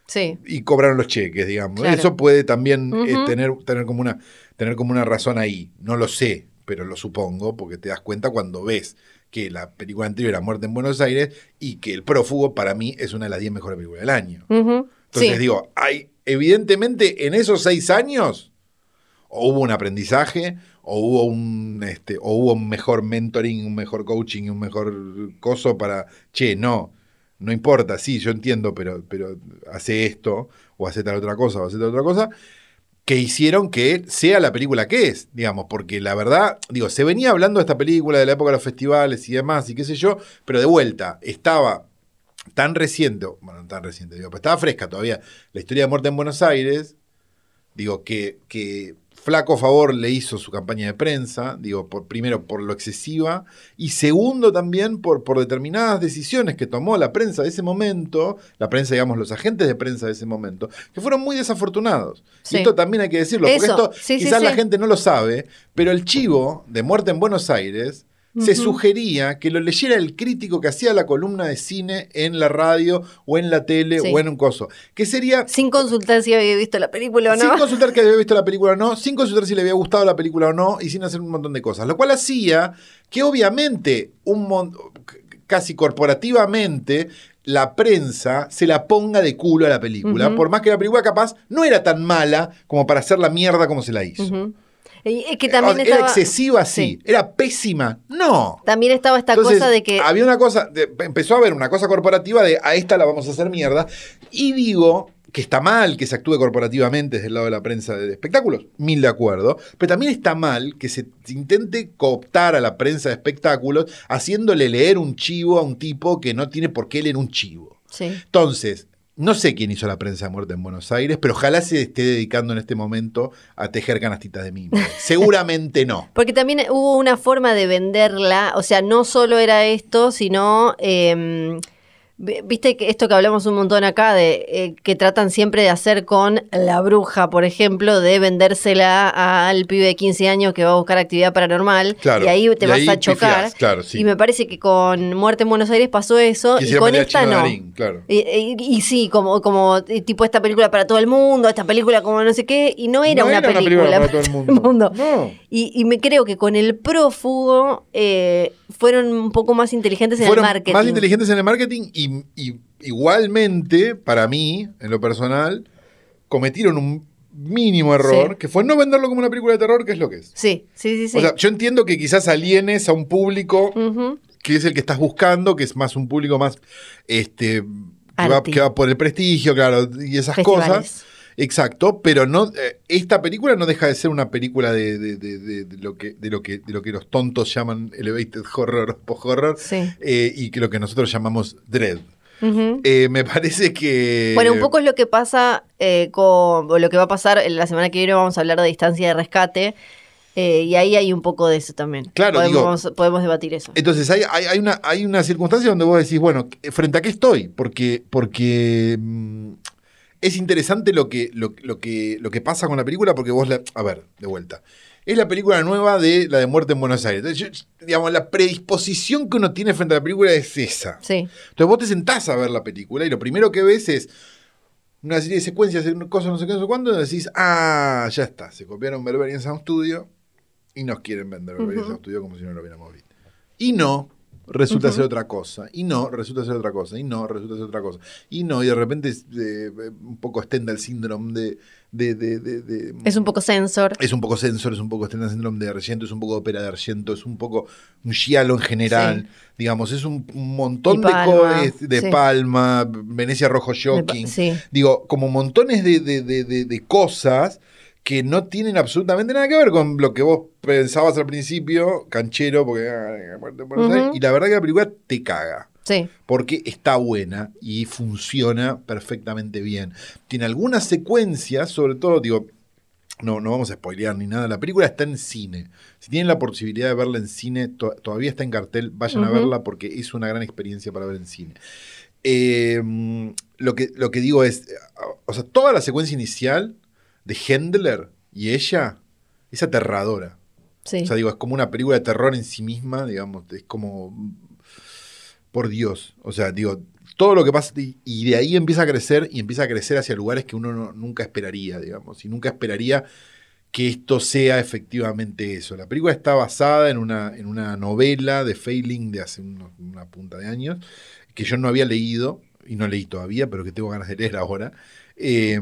Sí. y cobraron los cheques, digamos. Claro. Eso puede también eh, tener, tener, como una, tener como una razón ahí. No lo sé, pero lo supongo, porque te das cuenta cuando ves que la película anterior era Muerte en Buenos Aires y que El Prófugo para mí es una de las 10 mejores películas del año. Entonces Sí. digo, hay, evidentemente en esos seis años o hubo un aprendizaje, o hubo un este, o hubo un mejor mentoring, un mejor coaching, un mejor coso para, che, no, no importa, sí, yo entiendo, pero, pero hace esto, o hace tal otra cosa, o hace tal otra cosa, que hicieron que sea la película que es, digamos, porque la verdad, digo, se venía hablando de esta película de la época de los festivales y demás, y qué sé yo, pero de vuelta, estaba tan reciente, bueno, no tan reciente, digo, pero estaba fresca todavía la historia de muerte en Buenos Aires, digo, que, que flaco favor le hizo su campaña de prensa, digo, por, primero por lo excesiva, y segundo también por, por determinadas decisiones que tomó la prensa de ese momento, la prensa, digamos, los agentes de prensa de ese momento, que fueron muy desafortunados. Sí. Y esto también hay que decirlo, porque esto sí, sí, quizás la gente no lo sabe, pero el chivo de muerte en Buenos Aires se sugería que lo leyera el crítico que hacía la columna de cine en la radio o en la tele Sí. o en un coso. Que sería Sin consultar si había visto la película o sin no. consultar que había visto la película o no, sin consultar si le había gustado la película o no, y sin hacer un montón de cosas. Lo cual hacía que obviamente un mon- casi corporativamente la prensa se la ponga de culo a la película, por más que la película capaz no era tan mala como para hacer la mierda como se la hizo. Y que también era estaba, excesiva, sí. Sí. Era pésima, no. También estaba esta Entonces, cosa de que había una cosa, de- empezó a haber una cosa corporativa de a esta la vamos a hacer mierda. Y digo que está mal que se actúe corporativamente desde el lado de la prensa de espectáculos, mil de acuerdo, pero también está mal que se intente cooptar a la prensa de espectáculos haciéndole leer un chivo a un tipo que no tiene por qué leer un chivo. sí. Entonces, no sé quién hizo la prensa de muerte en Buenos Aires, pero ojalá se esté dedicando en este momento a tejer canastitas de mimbre. Seguramente no. Porque también hubo una forma de venderla, o sea, no solo era esto, sino, eh, vi- viste que esto que hablamos un montón acá, de eh, que tratan siempre de hacer con la bruja, por ejemplo, de vendérsela al pibe de 15 años que va a buscar actividad paranormal, Claro. y ahí te Y vas ahí a chocar. pifiás, claro, sí. Y me parece que con Muerte en Buenos Aires pasó eso, y con esta Chino no. Darín, claro. Y, y- y sí, como, como eh, tipo esta película para todo el mundo, esta película como no sé qué, y no era, No una, era una película, película para todo el mundo. No. Y, y me creo que con el prófugo eh, fueron un poco más inteligentes en Fueron el marketing. más inteligentes en el marketing y, y igualmente, para mí, en lo personal, cometieron un mínimo error, Sí. que fue no venderlo como una película de terror, que es lo que es. Sí, sí, sí, sí. O sea, yo entiendo que quizás alienes a un público que es el que estás buscando, que es más un público más este que va, Arty. que va por el prestigio, claro, y esas Festivales. cosas. Exacto, pero no eh, esta película no deja de ser una película de, de- de- lo que de lo que de lo que los tontos llaman elevated horror o post horror Sí. y que lo que nosotros llamamos dread. Eh, me parece que Bueno, un poco es lo que pasa eh, con o lo que va a pasar en la semana que viene. Vamos a hablar de distancia de rescate. eh, y ahí hay un poco de eso también. Claro, podemos, podemos debatir eso. Entonces hay, hay, hay una, hay una circunstancia donde vos decís, bueno, ¿frente a qué estoy? Porque, porque mm, es interesante lo que, lo, lo que, lo que pasa con la película, porque vos la. A ver, de vuelta. Es la película nueva de la de muerte en Buenos Aires. Entonces, yo- digamos, la predisposición que uno tiene frente a la película es esa. Sí, Entonces vos te sentás a ver la película y lo primero que ves es una serie de secuencias, cosas, no sé qué, no sé cuándo, y decís, ah, ya está, se copiaron Berberian Sound Studio y nos quieren vender Berberian. Sound Studio como si no lo hubiéramos visto. Y no, resulta ser otra cosa, y no, resulta ser otra cosa, y no, resulta ser otra cosa, y no, y de repente es, eh, un poco Stendhal Syndrome de... de, de, de- de- es un poco sensor. es un poco Sensor, es un poco Stendhal Syndrome de Argento, es un poco Ópera de Argento, es un poco un giallo en general, digamos, es un, montón de cosas de sí. Palma, Venecia Rojo Shocking, Sí. digo, como montones de, de- de- de- de cosas que no tienen absolutamente nada que ver con lo que vos pensabas al principio, canchero, porque ah, muerte y la verdad que la película te caga Sí. porque está buena y funciona perfectamente bien. Tiene algunas secuencias, sobre todo, digo, no, no vamos a spoilear ni nada, la película está en cine. Si tienen la posibilidad de verla en cine, to- todavía está en cartel, vayan a verla porque es una gran experiencia para ver en cine. Eh, lo, que, lo que digo es, eh, o sea, toda la secuencia inicial de Hendler y ella es aterradora. Sí. O sea, digo, es como una película de terror en sí misma, digamos, es como, por Dios, o sea, digo, todo lo que pasa, y, de ahí empieza a crecer y empieza a crecer hacia lugares que uno no- nunca esperaría, digamos, y nunca esperaría que esto sea efectivamente eso. La película está basada en una, en una novela de Failing de hace unos- una punta de años, que yo no había leído, y no leí todavía, pero que tengo ganas de leer ahora. Eh,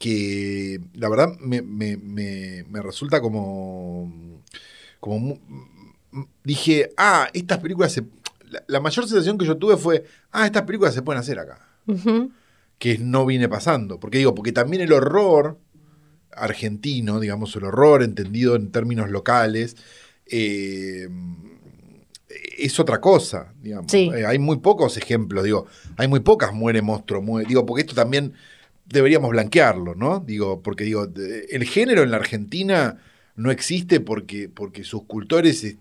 que la verdad me, me- me- me resulta como, como dije, ah, estas películas se... La, la mayor sensación que yo tuve fue, ah, estas películas se pueden hacer acá que no viene pasando. Porque digo, porque también el horror argentino, digamos, el horror entendido en términos locales, eh, es otra cosa, digamos. Sí. Eh, hay muy pocos ejemplos, digo, hay muy pocas muere monstruo, muere, digo, porque esto también deberíamos blanquearlo, ¿no? Digo, porque digo, el género en la Argentina no existe porque, porque sus cultores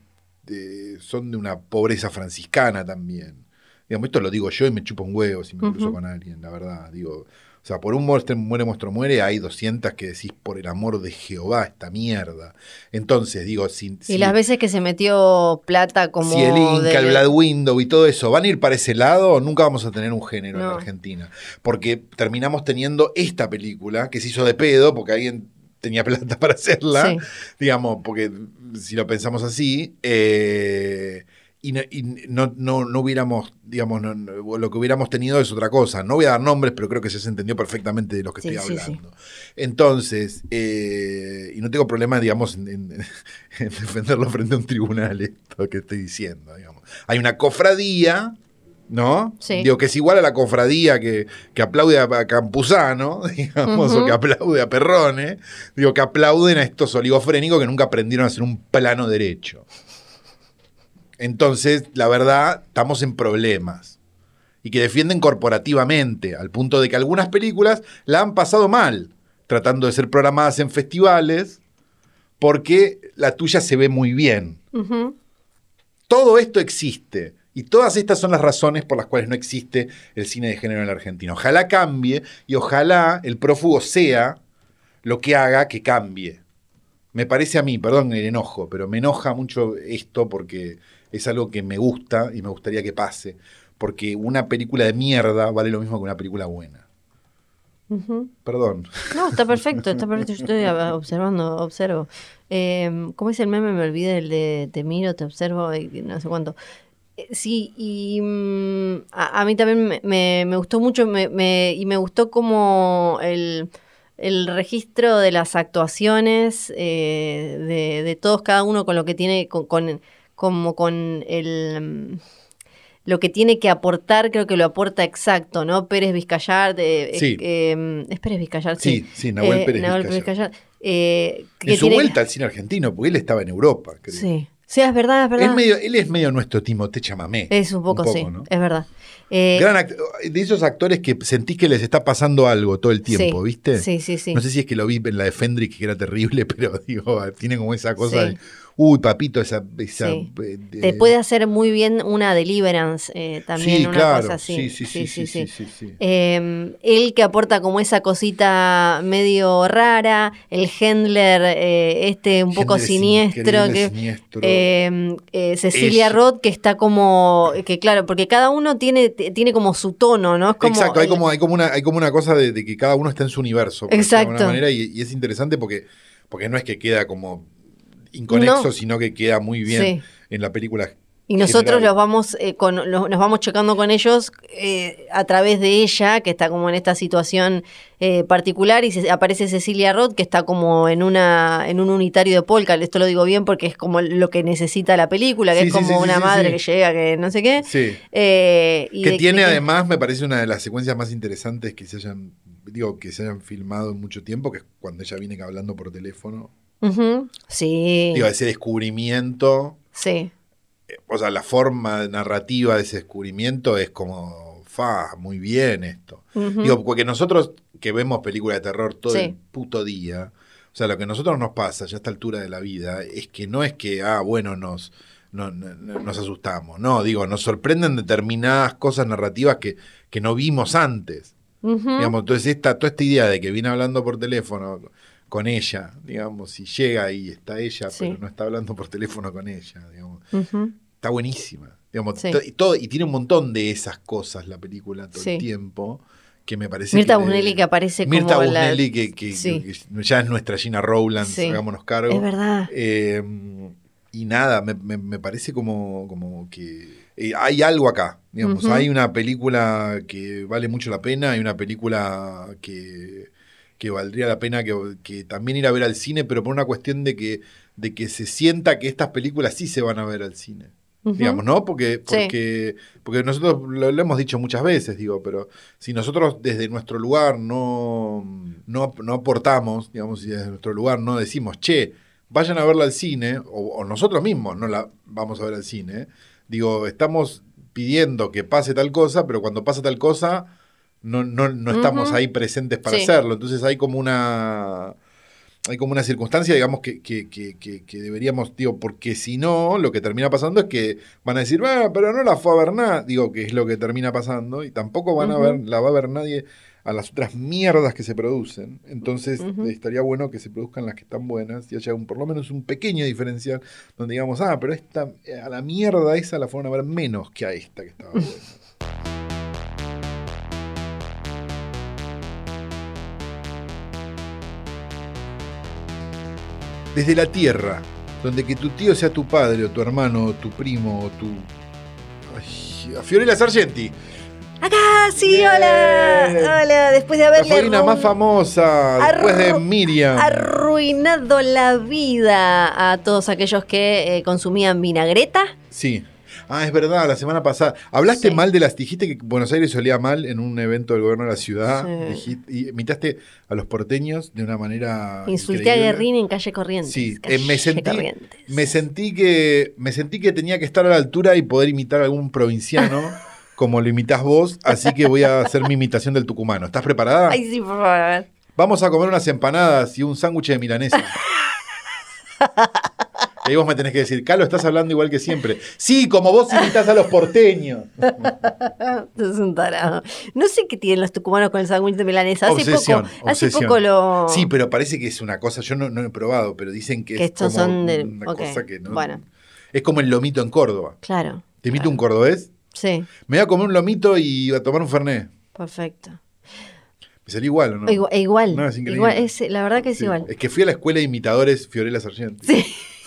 son de una pobreza franciscana también. Digamos, esto lo digo yo y me chupa un huevo si me cruzo con alguien, la verdad. Digo, sea, por un monstruo muere, monstruo muere, hay 200 que decís, por el amor de Jehová, esta mierda. Entonces, digo, si, Y las veces que se metió plata como. si el Inca, de- el Blood Window y todo eso van a ir para ese lado, nunca vamos a tener un género en No. Argentina. Porque terminamos teniendo esta película que se hizo de pedo porque alguien tenía plata para hacerla, Sí. digamos, porque si lo pensamos así, eh, y, no, y no- no- no hubiéramos, digamos, no- lo que hubiéramos tenido es otra cosa. No voy a dar nombres, pero creo que se entendió perfectamente de lo que Sí, estoy sí, sí. hablando. Entonces, eh, y no tengo problema, digamos, en, en- en defenderlo frente a un tribunal, esto que estoy diciendo, digamos. Hay una cofradía, ¿no? Sí. Digo, que es igual a la cofradía que, que aplaude a, Campuzano, digamos, o que aplaude a Perrone, digo, que aplauden a estos oligofrénicos que nunca aprendieron a hacer un plano derecho. Entonces, la verdad, estamos en problemas. Y que defienden corporativamente, al punto de que algunas películas la han pasado mal, tratando de ser programadas en festivales, porque la tuya se ve muy bien. Todo esto existe. Y todas estas son las razones por las cuales no existe el cine de género en la Argentina. Ojalá cambie y ojalá el prófugo sea lo que haga que cambie. Me parece a mí, perdón el enojo, pero me enoja mucho esto porque es algo que me gusta y me gustaría que pase. Porque una película de mierda vale lo mismo que una película buena. Perdón. No, está perfecto, está perfecto. Yo estoy observando, observo. Eh, ¿Cómo es el meme? Me olvidé el de te miro, te observo y no sé cuánto. Eh, Sí, y mm, a, a mí también me, me- me gustó mucho me- me- y me gustó como el, el registro de las actuaciones eh, de, de todos, cada uno con lo que tiene, con, con- como con el... mm, lo que tiene que aportar, creo que lo aporta exacto, ¿no? Pérez Vizcayar, eh, Sí. eh, es Pérez Vizcayar, sí. Sí, sí, Nahuel Eh, Pérez Nahuel Vizcayar. Vizcayar, eh, que En su tiene- vuelta al cine argentino, porque él estaba en Europa, creo. Sí, sí, es verdad, es verdad. Él, medio- él es medio nuestro Timothée Chamamé. es un poco, sí, ¿no? es verdad. Eh, Gran de esos actores que sentís que les está pasando algo todo el tiempo, sí, ¿viste? Sí, sí, sí. No sé si es que lo vi en la de Fendrick, que era terrible, pero digo, tiene como esa cosa Sí. de, uy, papito, esa... esa Sí. eh, Te de- puede hacer muy bien una deliverance eh, también, sí, una claro. cosa así. Sí, sí, sí, sí, sí, sí, sí. Eh, él que aporta como esa cosita medio rara, el Handler, eh, este un poco siniestro, que, siniestro. eh, eh, Cecilia Es- Roth, que está como, que claro, porque cada uno tiene, tiene como su tono, ¿no? Es como Exacto, hay el- como, hay como una, hay como una cosa de, de que cada uno está en su universo, decirlo de alguna Exacto. manera, y, y es interesante porque, porque no es que queda como inconexo, No. sino que queda muy bien Sí. en la película. Y nosotros general. los vamos, eh, con, los- nos vamos chocando con ellos eh, a través de ella, que está como en esta situación eh, particular, y se- aparece Cecilia Roth, que está como en una en un unitario de polka. Esto lo digo bien porque es como lo que necesita la película, que Sí, es como sí, sí, una madre que llega, que no sé qué. Eh, y que de- tiene de además, me parece una de las secuencias más interesantes que se hayan, digo, que se hayan filmado en mucho tiempo, que es cuando ella viene hablando por teléfono. Ujú, Sí, Digo, ese descubrimiento, sí, o sea, la forma narrativa de ese descubrimiento es como, fa, muy bien esto. Digo, porque nosotros que vemos películas de terror todo Sí. el puto día, o sea, lo que a nosotros nos pasa ya a esta altura de la vida es que no es que, ah, bueno, nos, no- no- no- nos asustamos. No, digo, nos sorprenden determinadas cosas narrativas que, que no vimos antes. Digamos, entonces esta, toda esta idea de que viene hablando por teléfono con ella, digamos, y llega y está ella, Sí. pero no está hablando por teléfono con ella, digamos. Está buenísima. Digamos, Sí. y, todo, y tiene un montón de esas cosas la película todo Sí. el tiempo, que me parece Mirta que le- Busnelli que aparece Mirta como la- Busnelli que, que- Sí. que ya es nuestra Gina Rowland, hagámonos cargo. Es verdad. Eh, y nada, me, me- me parece como, como que eh, hay algo acá. Digamos, hay una película que vale mucho la pena, hay una película que, que valdría la pena que, que también ir a ver al cine, pero por una cuestión de que, de que se sienta que estas películas sí se van a ver al cine. Digamos, ¿no? Porque, Sí. porque, porque nosotros lo, lo hemos dicho muchas veces, digo, pero si nosotros desde nuestro lugar no, no, no aportamos, digamos, si desde nuestro lugar no decimos, che, vayan a verla al cine, o, o nosotros mismos no la vamos a ver al cine, digo, estamos pidiendo que pase tal cosa, pero cuando pasa tal cosa, no, no, no estamos ahí presentes para Sí. hacerlo. Entonces hay como una hay como una circunstancia, digamos, que, que, que, que- deberíamos, digo, porque si no, lo que termina pasando es que van a decir, "Ah, pero no la fue a ver nada, digo, que es lo que termina pasando, y tampoco van a ver, la va a ver nadie a las otras mierdas que se producen. Entonces, estaría bueno que se produzcan las que están buenas y haya un, por lo menos un pequeño diferencial donde digamos, ah, pero esta, eh, a la mierda esa la fueron a ver menos que a esta que estaba buena. Desde la tierra, donde que tu tío sea tu padre, o tu hermano, o tu primo, o tu. Ay, a Fiorella Sargenti, Acá, sí, Bien. hola. Hola, después de la haberle favorina más arru- famosa, después de Miriam. arruinado la vida a todos aquellos que eh, consumían vinagreta. Sí. Ah, es verdad, la semana pasada. Hablaste Sí. mal de las. Dijiste que Buenos Aires olía mal en un evento del gobierno de la ciudad. Sí. dijiste- y imitaste a los porteños de una manera. Insulté a. Guerrín en calle Corrientes. Sí, calle eh, me sentí, Corrientes. me sentí que me sentí que tenía que estar a la altura y poder imitar a algún provinciano como lo imitás vos, así que voy a hacer mi imitación del tucumano. ¿Estás preparada? Ay, sí, por favor. Vamos a comer unas empanadas y un sándwich de milanesa. Y ahí vos me tenés que decir, Calo, estás hablando igual que siempre. Sí, como vos imitás a los porteños. Es un tarado. No sé qué tienen los tucumanos con el sándwich de milanesa. Hace Obsesión, poco, hace obsesión. poco lo. Sí, pero parece que es una cosa, yo no, no he probado, pero dicen que, Que es estos como son de- una cosa que no... bueno. Es como el lomito en Córdoba. Claro. ¿Te claro. un cordobés? Sí, Me voy a comer un lomito y a tomar un fernet. perfecto. ¿Me salió igual o no? Igu- e igual. No, es increíble. igual, es- la verdad que es Sí. igual. Es que fui a la escuela de imitadores Fiorella Sargenti. Sí,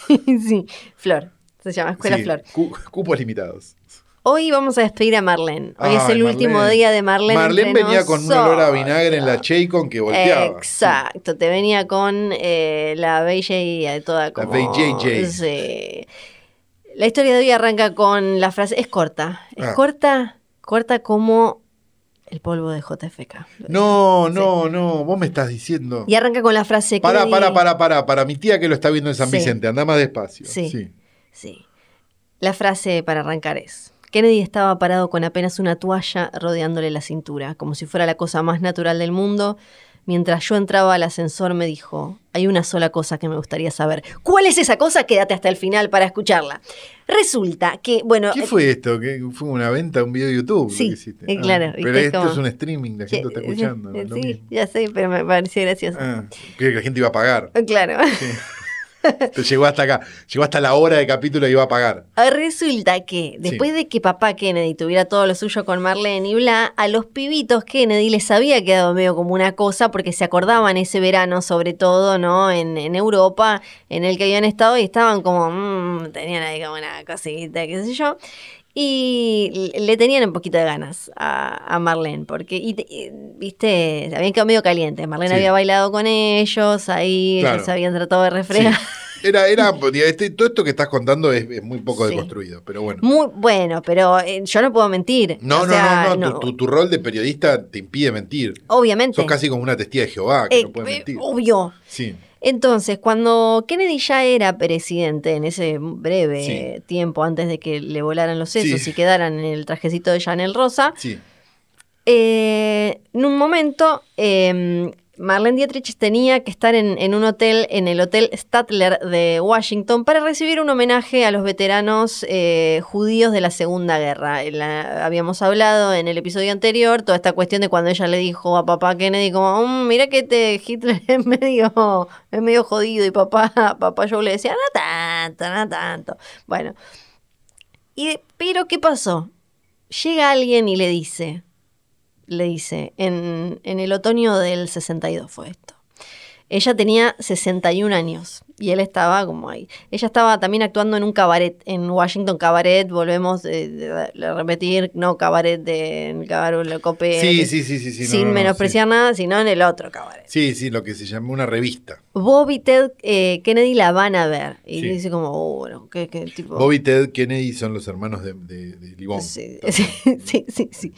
sí. Flor. Se llama Escuela Sí, Flor. cu- cupos limitados. Hoy vamos a despedir a Marlene. Hoy es el último día de Marlene. Marlene venía con un olor a vinagre en la Chaycon que volteaba. Exacto, te venía con eh, la BJ de toda como... BJJ. Sí. La historia de hoy arranca con la frase, es corta, es Ah. corta, corta como el polvo de JFK. No, no, no, vos me estás diciendo. Y arranca con la frase... Para, Kennedy- para, para, para, para mi tía que lo está viendo en San Sí. Vicente, anda más despacio. Sí. Sí. La frase para arrancar es, Kennedy estaba parado con apenas una toalla rodeándole la cintura, como si fuera la cosa más natural del mundo. Mientras yo entraba al ascensor me dijo, hay una sola cosa que me gustaría saber. ¿Cuál es esa cosa? Quédate hasta el final para escucharla. Resulta que, bueno... ¿Qué eh, fue esto? ¿Qué ¿Fue una venta, un video de YouTube? lo Sí, que hiciste? eh, claro, Pero esto como- es un streaming, la gente está sí, escuchando. sí, sí, ya sé, pero me pareció gracioso. Ah, que la gente iba a pagar. Claro. Te llegó hasta acá. Llegó hasta la hora de capítulo y iba a pagar. Resulta que después de que papá Kennedy tuviera todo lo suyo con Marlene y bla, a los pibitos Kennedy les había quedado medio como una cosa porque se acordaban ese verano, sobre todo, ¿no? En, en Europa, en el que habían estado y estaban como, mm, tenían ahí como una cosita, qué sé yo. Y le tenían un poquito de ganas a, a Marlene, porque, y, y, viste, habían quedado medio calientes. Marlene Sí. había bailado con ellos, ahí Claro. ellos habían tratado de Sí. refregar. Era, era, este- todo esto que estás contando es, es muy poco Sí. deconstruido, pero bueno. Muy bueno, pero eh, yo no puedo mentir. No, O no, sea, no, no, Tu, tu- tu rol de periodista te impide mentir. Obviamente. Sos casi como una testiga de Jehová que Eh, no puede eh, mentir. obvio. Sí, Entonces, cuando Kennedy ya era presidente en ese breve Sí. tiempo antes de que le volaran los sesos Sí. y quedaran en el trajecito de Chanel Rosa, sí. eh, en un momento eh, Marlene Dietrich tenía que estar en, un hotel, en el Hotel Statler de Washington, para recibir un homenaje a los veteranos eh, judíos de la Segunda Guerra. Habíamos hablado en el episodio anterior toda esta cuestión de cuando ella le dijo a papá Kennedy como, "Mm, mira que este Hitler es medio, es medio jodido y papá, papá Joe le decía, no tanto, no tanto. Bueno, y, pero ¿qué pasó? Llega alguien y le dice, le dice, en, en el otoño del 62 fue esto. Ella tenía 61 años y él estaba como ahí. Ella estaba también actuando en un cabaret en Washington Cabaret, volvemos a repetir, no cabaret de cabaret Le Copé, Sí, sí, sí, sí. sin no, no, menospreciar nada, sino en el otro cabaret. Sí. sí, lo que se llamó una revista. Bob y Ted eh, Kennedy la van a ver y dice como, oh, bueno, qué, tipo... Bobby Ted Kennedy son los hermanos de, sí, sí, sí, sí.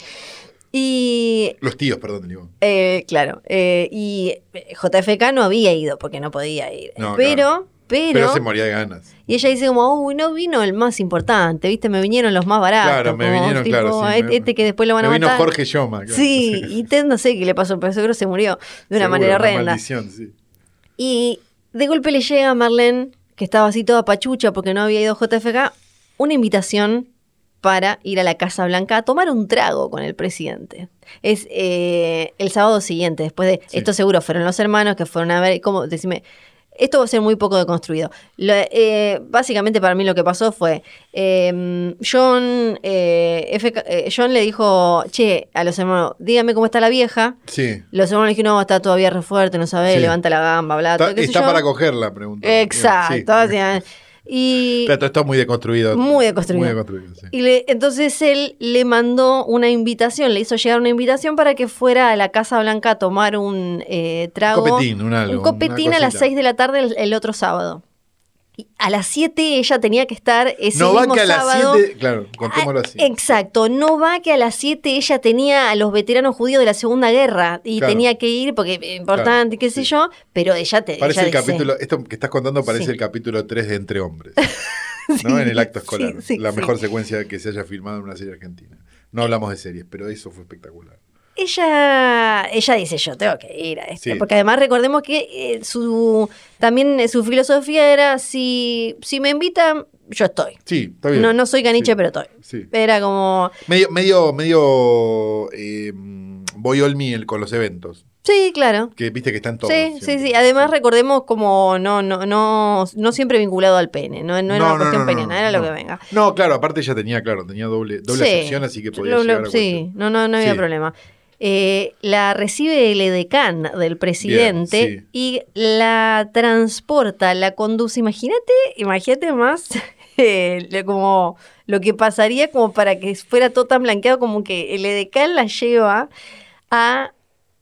Y Los tíos, perdón, Libón. Eh, claro. eh, y JFK no había ido porque no podía ir. No, pero, claro. pero, Pero se moría de ganas. Y ella dice como, uy, no vino el más importante, ¿viste? Me vinieron los más baratos. Claro, me como, vinieron, tipo, claro. sí, este, me- este que después lo van a me vino matar. Jorge Yoma. claro. Sí, y Ted no sé qué le pasó, pero seguro se murió de una Seguro, manera horrenda. maldición, sí. Y de golpe le llega a Marlene, que estaba así toda pachucha porque no había ido JFK, una invitación para ir a la Casa Blanca a tomar un trago con el presidente. Es eh, el sábado siguiente, después de... Sí. Esto seguro fueron los hermanos que fueron a ver... ¿Cómo? Decime... Esto va a ser muy poco deconstruido. Lo- eh, básicamente para mí lo que pasó fue, eh, John, eh, FK eh, John le dijo, che, a los hermanos, dígame cómo está la vieja. Sí. Los hermanos le dijeron, no, está todavía re fuerte, no sabe, Sí. levanta la gamba, bla, Está, todo, está para cogerla, pregunta. Exacto. Sí. Y, Pero todo está muy deconstruido. Muy deconstruido. Muy deconstruido, sí. y le- entonces él le mandó una invitación, le hizo llegar una invitación para que fuera a la Casa Blanca a tomar un eh, trago. copetín, un algo, Un copetín a las cosita. 6 de la tarde el, el otro sábado. A las 7 ella tenía que estar ese No va que a las sábado. 7. Claro, contémoslo así. Ah, Exacto, no va que a las 7 ella tenía a los veteranos judíos de la Segunda Guerra y Claro. tenía que ir porque importante, Claro, qué sé yo, pero ella te Parece ella el dice- capítulo, esto que estás contando parece Sí. el capítulo 3 de Entre Hombres, ¿no? En el acto escolar. la mejor secuencia que se haya filmado en una serie argentina. No hablamos de series, pero eso fue espectacular. Ella, ella dice, yo tengo que ir a esto. Sí. Porque además recordemos que eh, su también eh, su filosofía era, si, si me invitan, yo estoy. Sí, está bien. No, no soy caniche, Sí, pero estoy. Sí. Era como, Medio, medio, medio eh, voy all me el- con los eventos. sí, claro. Que viste que están todos. Sí, sí, siempre. sí. Además recordemos como no, no, no, no siempre vinculado al pene, no, no era una cuestión peniana, era lo no. que venga. No, claro, aparte ella tenía, claro, tenía doble, doble Sí. sección, así que podía Lo- lo- llegar a Sí, no, no, no había Sí. problema. Eh, la recibe el edecán del presidente Bien, sí. y la transporta, la conduce. Imagínate, imagínate más eh, lo- como lo que pasaría como para que fuera todo tan blanqueado como que el edecán la lleva a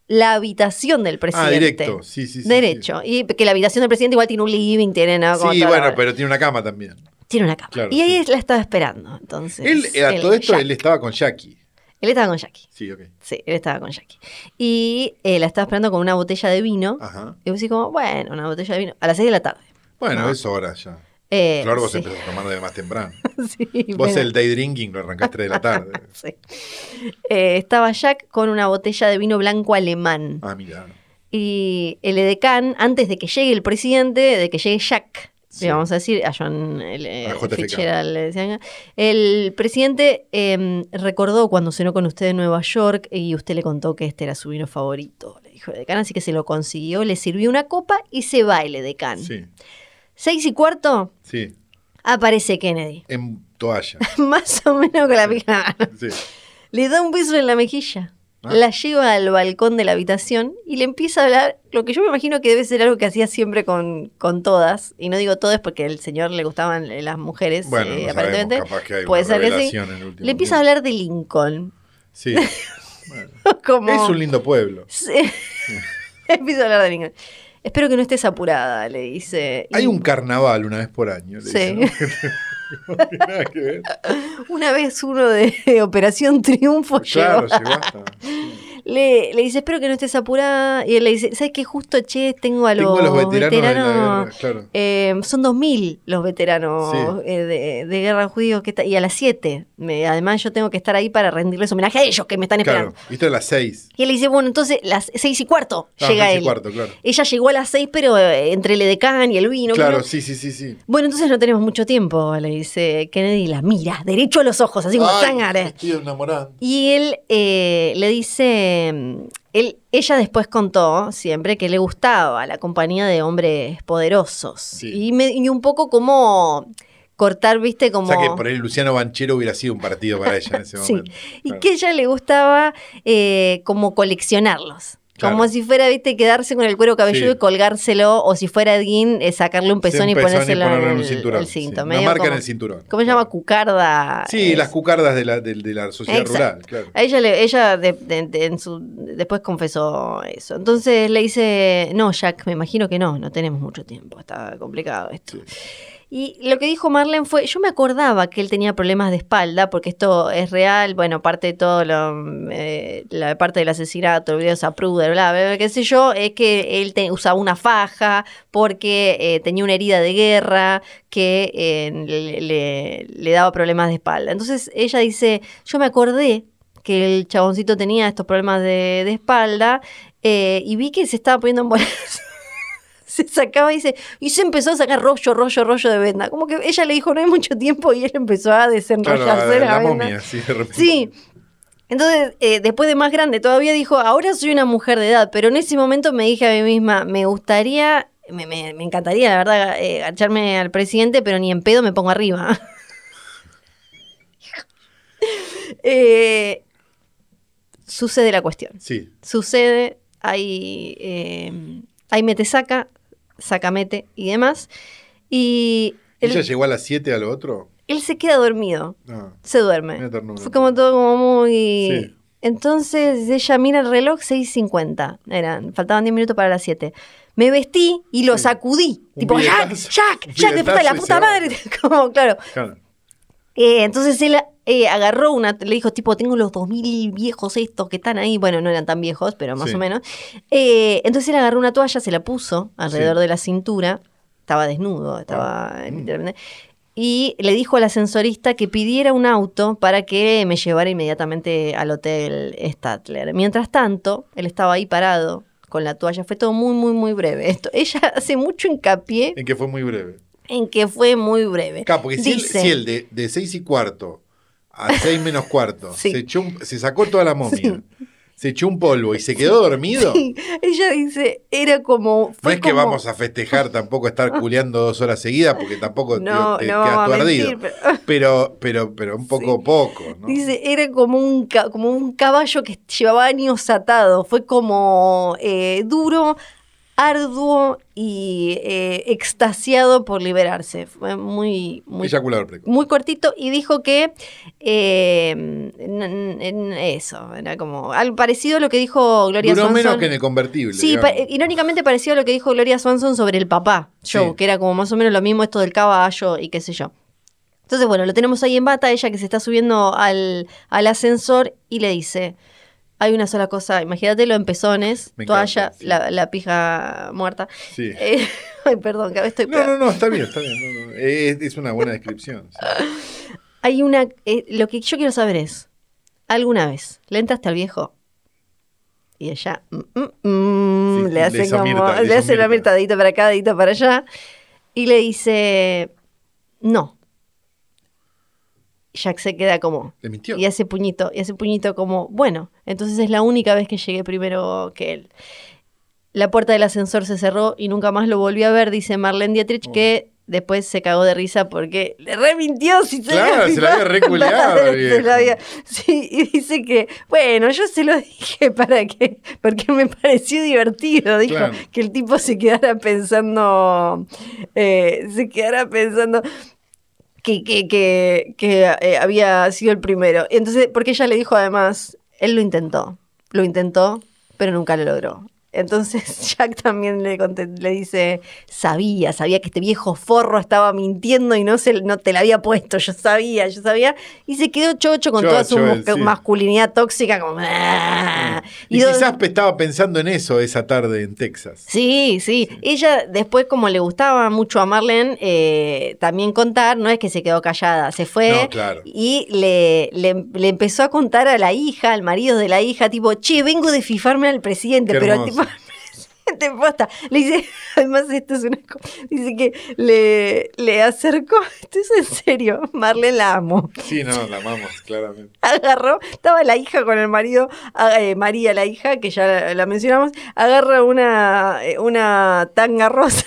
la habitación del Ah, presidente. directo, sí, sí, sí. Derecho. Y que la habitación del presidente igual tiene un living, tiene nada Sí, como bueno, pero tiene una cama también. Tiene una cama. Claro, y ahí sí. la estaba esperando. Entonces, Él, eh, a todo esto, Jack. él estaba con Jackie. Él estaba con Jackie. Sí, ok. Sí, él estaba con Jackie. Y eh, la estaba esperando con una botella de vino. Ajá. Y vos decís como, bueno, una botella de vino. A las 6 de la tarde. Bueno, No. es hora ya. Eh, Claro, vos sí. empezás tomando de más temprano. Sí, Vos bueno, el day drinking lo arrancás 3 de la tarde. sí. Eh, estaba Jack con una botella de vino blanco alemán. Ah, mira. Y el edecán, antes de que llegue el presidente, de que llegue Jack, Sí. le vamos a decir, a John el, eh, A JFK. Fitzgerald, le decían, el presidente eh, recordó cuando cenó con usted en Nueva York y usted le contó que este era su vino favorito, le dijo el edecán, así que se lo consiguió, le sirvió una copa y se va el edecán. Sí, Seis y cuarto, sí. aparece Kennedy, En toalla. más o menos con la pija. Sí. Le da un beso en la mejilla. Ah. La lleva al balcón de la habitación y le empieza a hablar lo que yo me imagino que debe ser algo que hacía siempre con, con todas. Y no digo todas porque al señor le gustaban las mujeres, Bueno, eh, no aparentemente. sabemos, capaz que hay Puede ser que sí. Le empieza a hablar de Lincoln. Sí. Bueno, Como... Es un lindo pueblo. Sí. empieza a hablar de Lincoln. Espero que no estés apurada, le dice. Y Hay un carnaval una vez por año. le Sí. dicen, ¿no? No tiene nada que ver. Una vez uno de Operación Triunfo Claro, llegó. llegó hasta. Le, le dice, espero que no estés apurada. Y él le dice, ¿sabes qué? Justo, che, tengo a los, Tengo los veteranos veteranos, guerra, claro. eh, son 2.000 los veteranos Sí. eh, de, de guerra judíos que está- y a las 7. Me- además, yo tengo que estar ahí para rendirles homenaje a ellos que me están esperando. Claro, viste a las seis. Y él le dice, bueno, entonces las seis y cuarto Ah, llega seis y cuarto, claro. Ella llegó a las seis, pero eh, entre el edecán y el vino. Claro, sí, sí, sí, sí. bueno, entonces no tenemos mucho tiempo, le dice Kennedy, la mira, derecho a los ojos, así como Ay, estoy enamorando. Y él eh, le dice, mm, él, ella después contó siempre que le gustaba la compañía de hombres poderosos. Sí. Y, me- y un poco como cortar, viste, como... O sea que por ahí Luciano Banchero hubiera sido un partido para ella en ese Sí, momento. y Claro. que a ella le gustaba eh, como coleccionarlos. Claro. Como si fuera, viste, quedarse con el cuero cabelludo Sí. y colgárselo, o si fuera Dean, eh, sacarle un Sí, pezón un y pezón ponérselo ponerlo en un el, cinturón, el cinto. sí. Una marca en como- el cinturón. ¿Cómo se llama? Cucarda. Sí, es- las cucardas de la, de, de la sociedad Exacto. rural, claro. A ella, le, ella de- en su, después confesó eso. Entonces le dice, no, Jack, me imagino que no, no tenemos mucho tiempo, está complicado esto. Y lo que dijo Marlene fue, yo me acordaba que él tenía problemas de espalda, porque esto es real, bueno, parte de todo lo, eh, la parte del asesinato, el video de Zapruder, bla, bla, bla, qué sé yo, es que él te- usaba una faja porque eh, tenía una herida de guerra que eh, le daba problemas de espalda. Entonces ella dice, yo me acordé que el chaboncito tenía estos problemas de, de espalda eh, y vi que se estaba poniendo en bolas. se sacaba y se, y se empezó a sacar rollo, rollo, rollo de venda. Como que ella le dijo no hay mucho tiempo y él empezó a Claro, desenrollarse la, la, la venda. momia, sí, de repente. Sí. Entonces, eh, después de más grande, todavía dijo, ahora soy una mujer de edad, pero en ese momento me dije a mí misma, me gustaría, me, me- me encantaría, la verdad, eh, agacharme al presidente, pero ni en pedo me pongo arriba. Eh, sucede la cuestión Sí, sucede, hay, eh, hay mete saca, saca mete y demás. Y él, ¿Ella llegó a las 7 a lo otro? él se queda dormido, No. se duerme. Fue como todo como muy... Sí. Entonces ella mira el reloj 6.50, eran, faltaban 10 minutos para las 7. Me vestí y lo Sí. sacudí. Un tipo, Jack, Jack, Jack, de puta, la puta madre. como, claro. Claro. Eh, entonces él eh, agarró una, le dijo, tipo, tengo los 2000 viejos estos que están ahí. Bueno, no eran tan viejos, pero más Sí. o menos. Eh, entonces él agarró una toalla, se la puso alrededor Sí. de la cintura. Estaba desnudo, estaba Ah. literalmente. Y le dijo al ascensorista que pidiera un auto para que me llevara inmediatamente al hotel Statler. Mientras tanto, él estaba ahí parado con la toalla. Fue todo muy, muy, muy breve. Esto, ella hace mucho hincapié En que fue muy breve. en que fue muy breve. Claro, porque si él, si él de, de 6 y cuarto a 6 menos cuarto Sí. se, echó un- se sacó toda la momia, se echó un polvo y se quedó dormido, ella dice, era como. no fue es que vamos a festejar tampoco estar culeando dos horas seguidas porque tampoco te- No, te, no quedas vamos tú a ardido. mentir, pero- Pero, pero, pero un poco Sí. poco, ¿no? Dice, era como un, como un caballo que llevaba años atado. Fue como eh, duro, arduo y eh, extasiado por liberarse. Fue muy, muy, muy cortito y dijo que eh, eso, era como algo parecido a lo que dijo Gloria Duró Swanson. menos que en el convertible. Sí, pa- irónicamente parecido a lo que dijo Gloria Swanson sobre el papá show, Sí. que era como más o menos lo mismo esto del caballo y qué sé yo. Entonces, bueno, lo tenemos ahí en bata, ella que se está subiendo al, al ascensor y le dice, hay una sola cosa, imagínatelo en pezones, Me toalla, encanta, sí. la, la pija muerta. Sí. Eh, ay, perdón, cada vez estoy No, peor. no, no, está bien, está bien. no, no, Es, es una buena descripción. sí. Hay una, eh, lo que yo quiero saber es, ¿alguna vez le entraste al viejo? Y ella mm, mm, mm, Sí, le hace como, Mirta, le hace una Mirta. mirtadita para acá, dedito para allá, y le dice, no. Jack se queda como, Le mintió. y hace puñito, y hace puñito como, bueno, entonces es la única vez que llegué primero que él. La puerta del ascensor se cerró y nunca más lo volví a ver, dice Marlene Dietrich, Oh. que después se cagó de risa porque le remintió si se Claro, se la había reculeado, Claro, se la había- Sí, y dice que, bueno, yo se lo dije para que, porque me pareció divertido, dijo, Claro. que el tipo se quedara pensando, eh, se quedara pensando que, que, que, que, eh, había sido el primero. Entonces, porque ella le dijo además, él lo intentó, lo intentó, pero nunca lo logró. Entonces Jack también le, le dice, sabía, sabía que este viejo forro estaba mintiendo y no, se, no te la había puesto, yo sabía, yo sabía. Y se quedó chocho con toda su sí. masculinidad tóxica, como... "Ah". Y, do- quizás estaba pensando en eso esa tarde en Texas. Sí, sí. Ella después, como le gustaba mucho a Marlene, eh, también contar, no es que se quedó callada, se fue No, claro. y le, le- le empezó a contar a la hija, al marido de la hija, tipo, che, vengo de fifarme al presidente, Qué pero tipo... Te posta. Le dice, además esto es una co- Dice que le, le acercó, esto es en serio, Marlene la amo. Sí, no, la amamos, claramente. agarró, estaba la hija con el marido, ah, eh, María, la hija, que ya la, la mencionamos, agarra una, eh, una tanga rosa.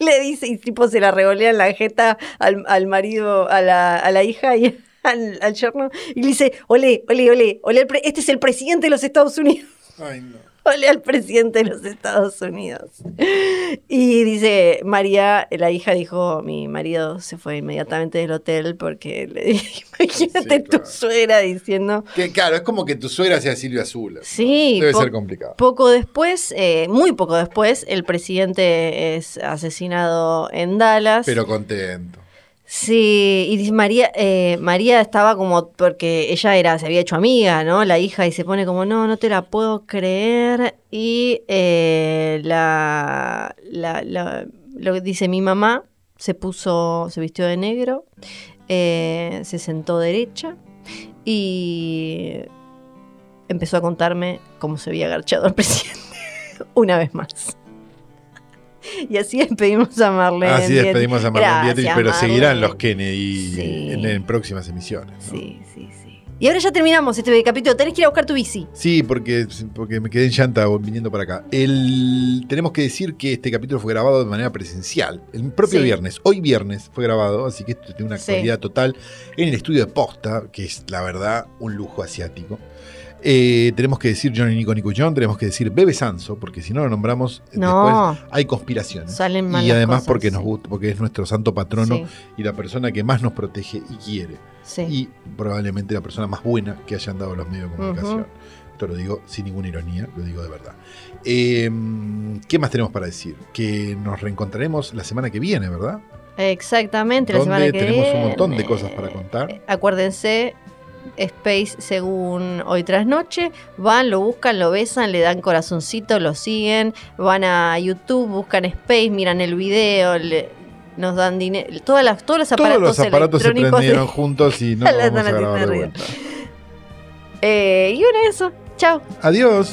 Le dice, y tipo se la revolea en la jeta al, al marido, a la, a la hija y al, al yerno, y le dice, ole, ole, ole, ole, este es el presidente de los Estados Unidos. Ay, no. Al presidente de los Estados Unidos. Y dice, María, la hija dijo, mi marido se fue inmediatamente del hotel porque le dije, imagínate Sí, tu suegra diciendo... Que, claro, es como que tu suegra sea Silvia Azul. Sí, Debe ser complicado. Poco después, eh, muy poco después, el presidente es asesinado en Dallas. Pero contento. Sí, y dice, María, eh, María estaba como, porque ella era, se había hecho amiga, ¿no? La hija, y se pone como, no, no te la puedo creer. Y eh, la, la, la- lo que dice mi mamá, se puso, se vistió de negro, eh, se sentó derecha y empezó a contarme cómo se había agarchado al presidente una vez más. Y así despedimos a Marlene. Así despedimos a Marlene Gracias, Dietrich, pero Marlene. seguirán los Kennedy Sí. en, en próximas emisiones. ¿no? Sí, sí, sí. Y ahora ya terminamos este capítulo. Tenés que ir a buscar tu bici. Sí, porque, porque me quedé en llanta viniendo para acá. El, tenemos que decir que este capítulo fue grabado de manera presencial. El propio Sí. viernes, hoy viernes fue grabado, así que esto tiene una Sí. actualidad total en el estudio de posta, que es la verdad un lujo asiático. Eh, tenemos que decir Johnny Nico Nico John, tenemos que decir Bebe Sanso, porque si no lo nombramos, No. después hay conspiraciones. Salen mal y además cosas, porque nos gusta, porque es nuestro santo patrono Sí, y la persona que más nos protege y quiere. sí. Y probablemente la persona más buena que hayan dado los medios de comunicación. Esto lo digo sin ninguna ironía, lo digo de verdad. Eh, ¿Qué más tenemos para decir? Que nos reencontraremos la semana que viene, ¿verdad? Exactamente, la semana que tenemos un viene. montón de cosas para contar. Eh, Acuérdense, Space según hoy tras noche. Van, lo buscan, lo besan, le dan corazoncito, lo siguen. Van a YouTube, buscan Space, miran el video, le- nos dan dinero. Todas las, todos los aparatos, Todos los aparatos se prendieron juntos y no vamos a grabar de vuelta. Eh, y bueno, eso. Chao. Adiós.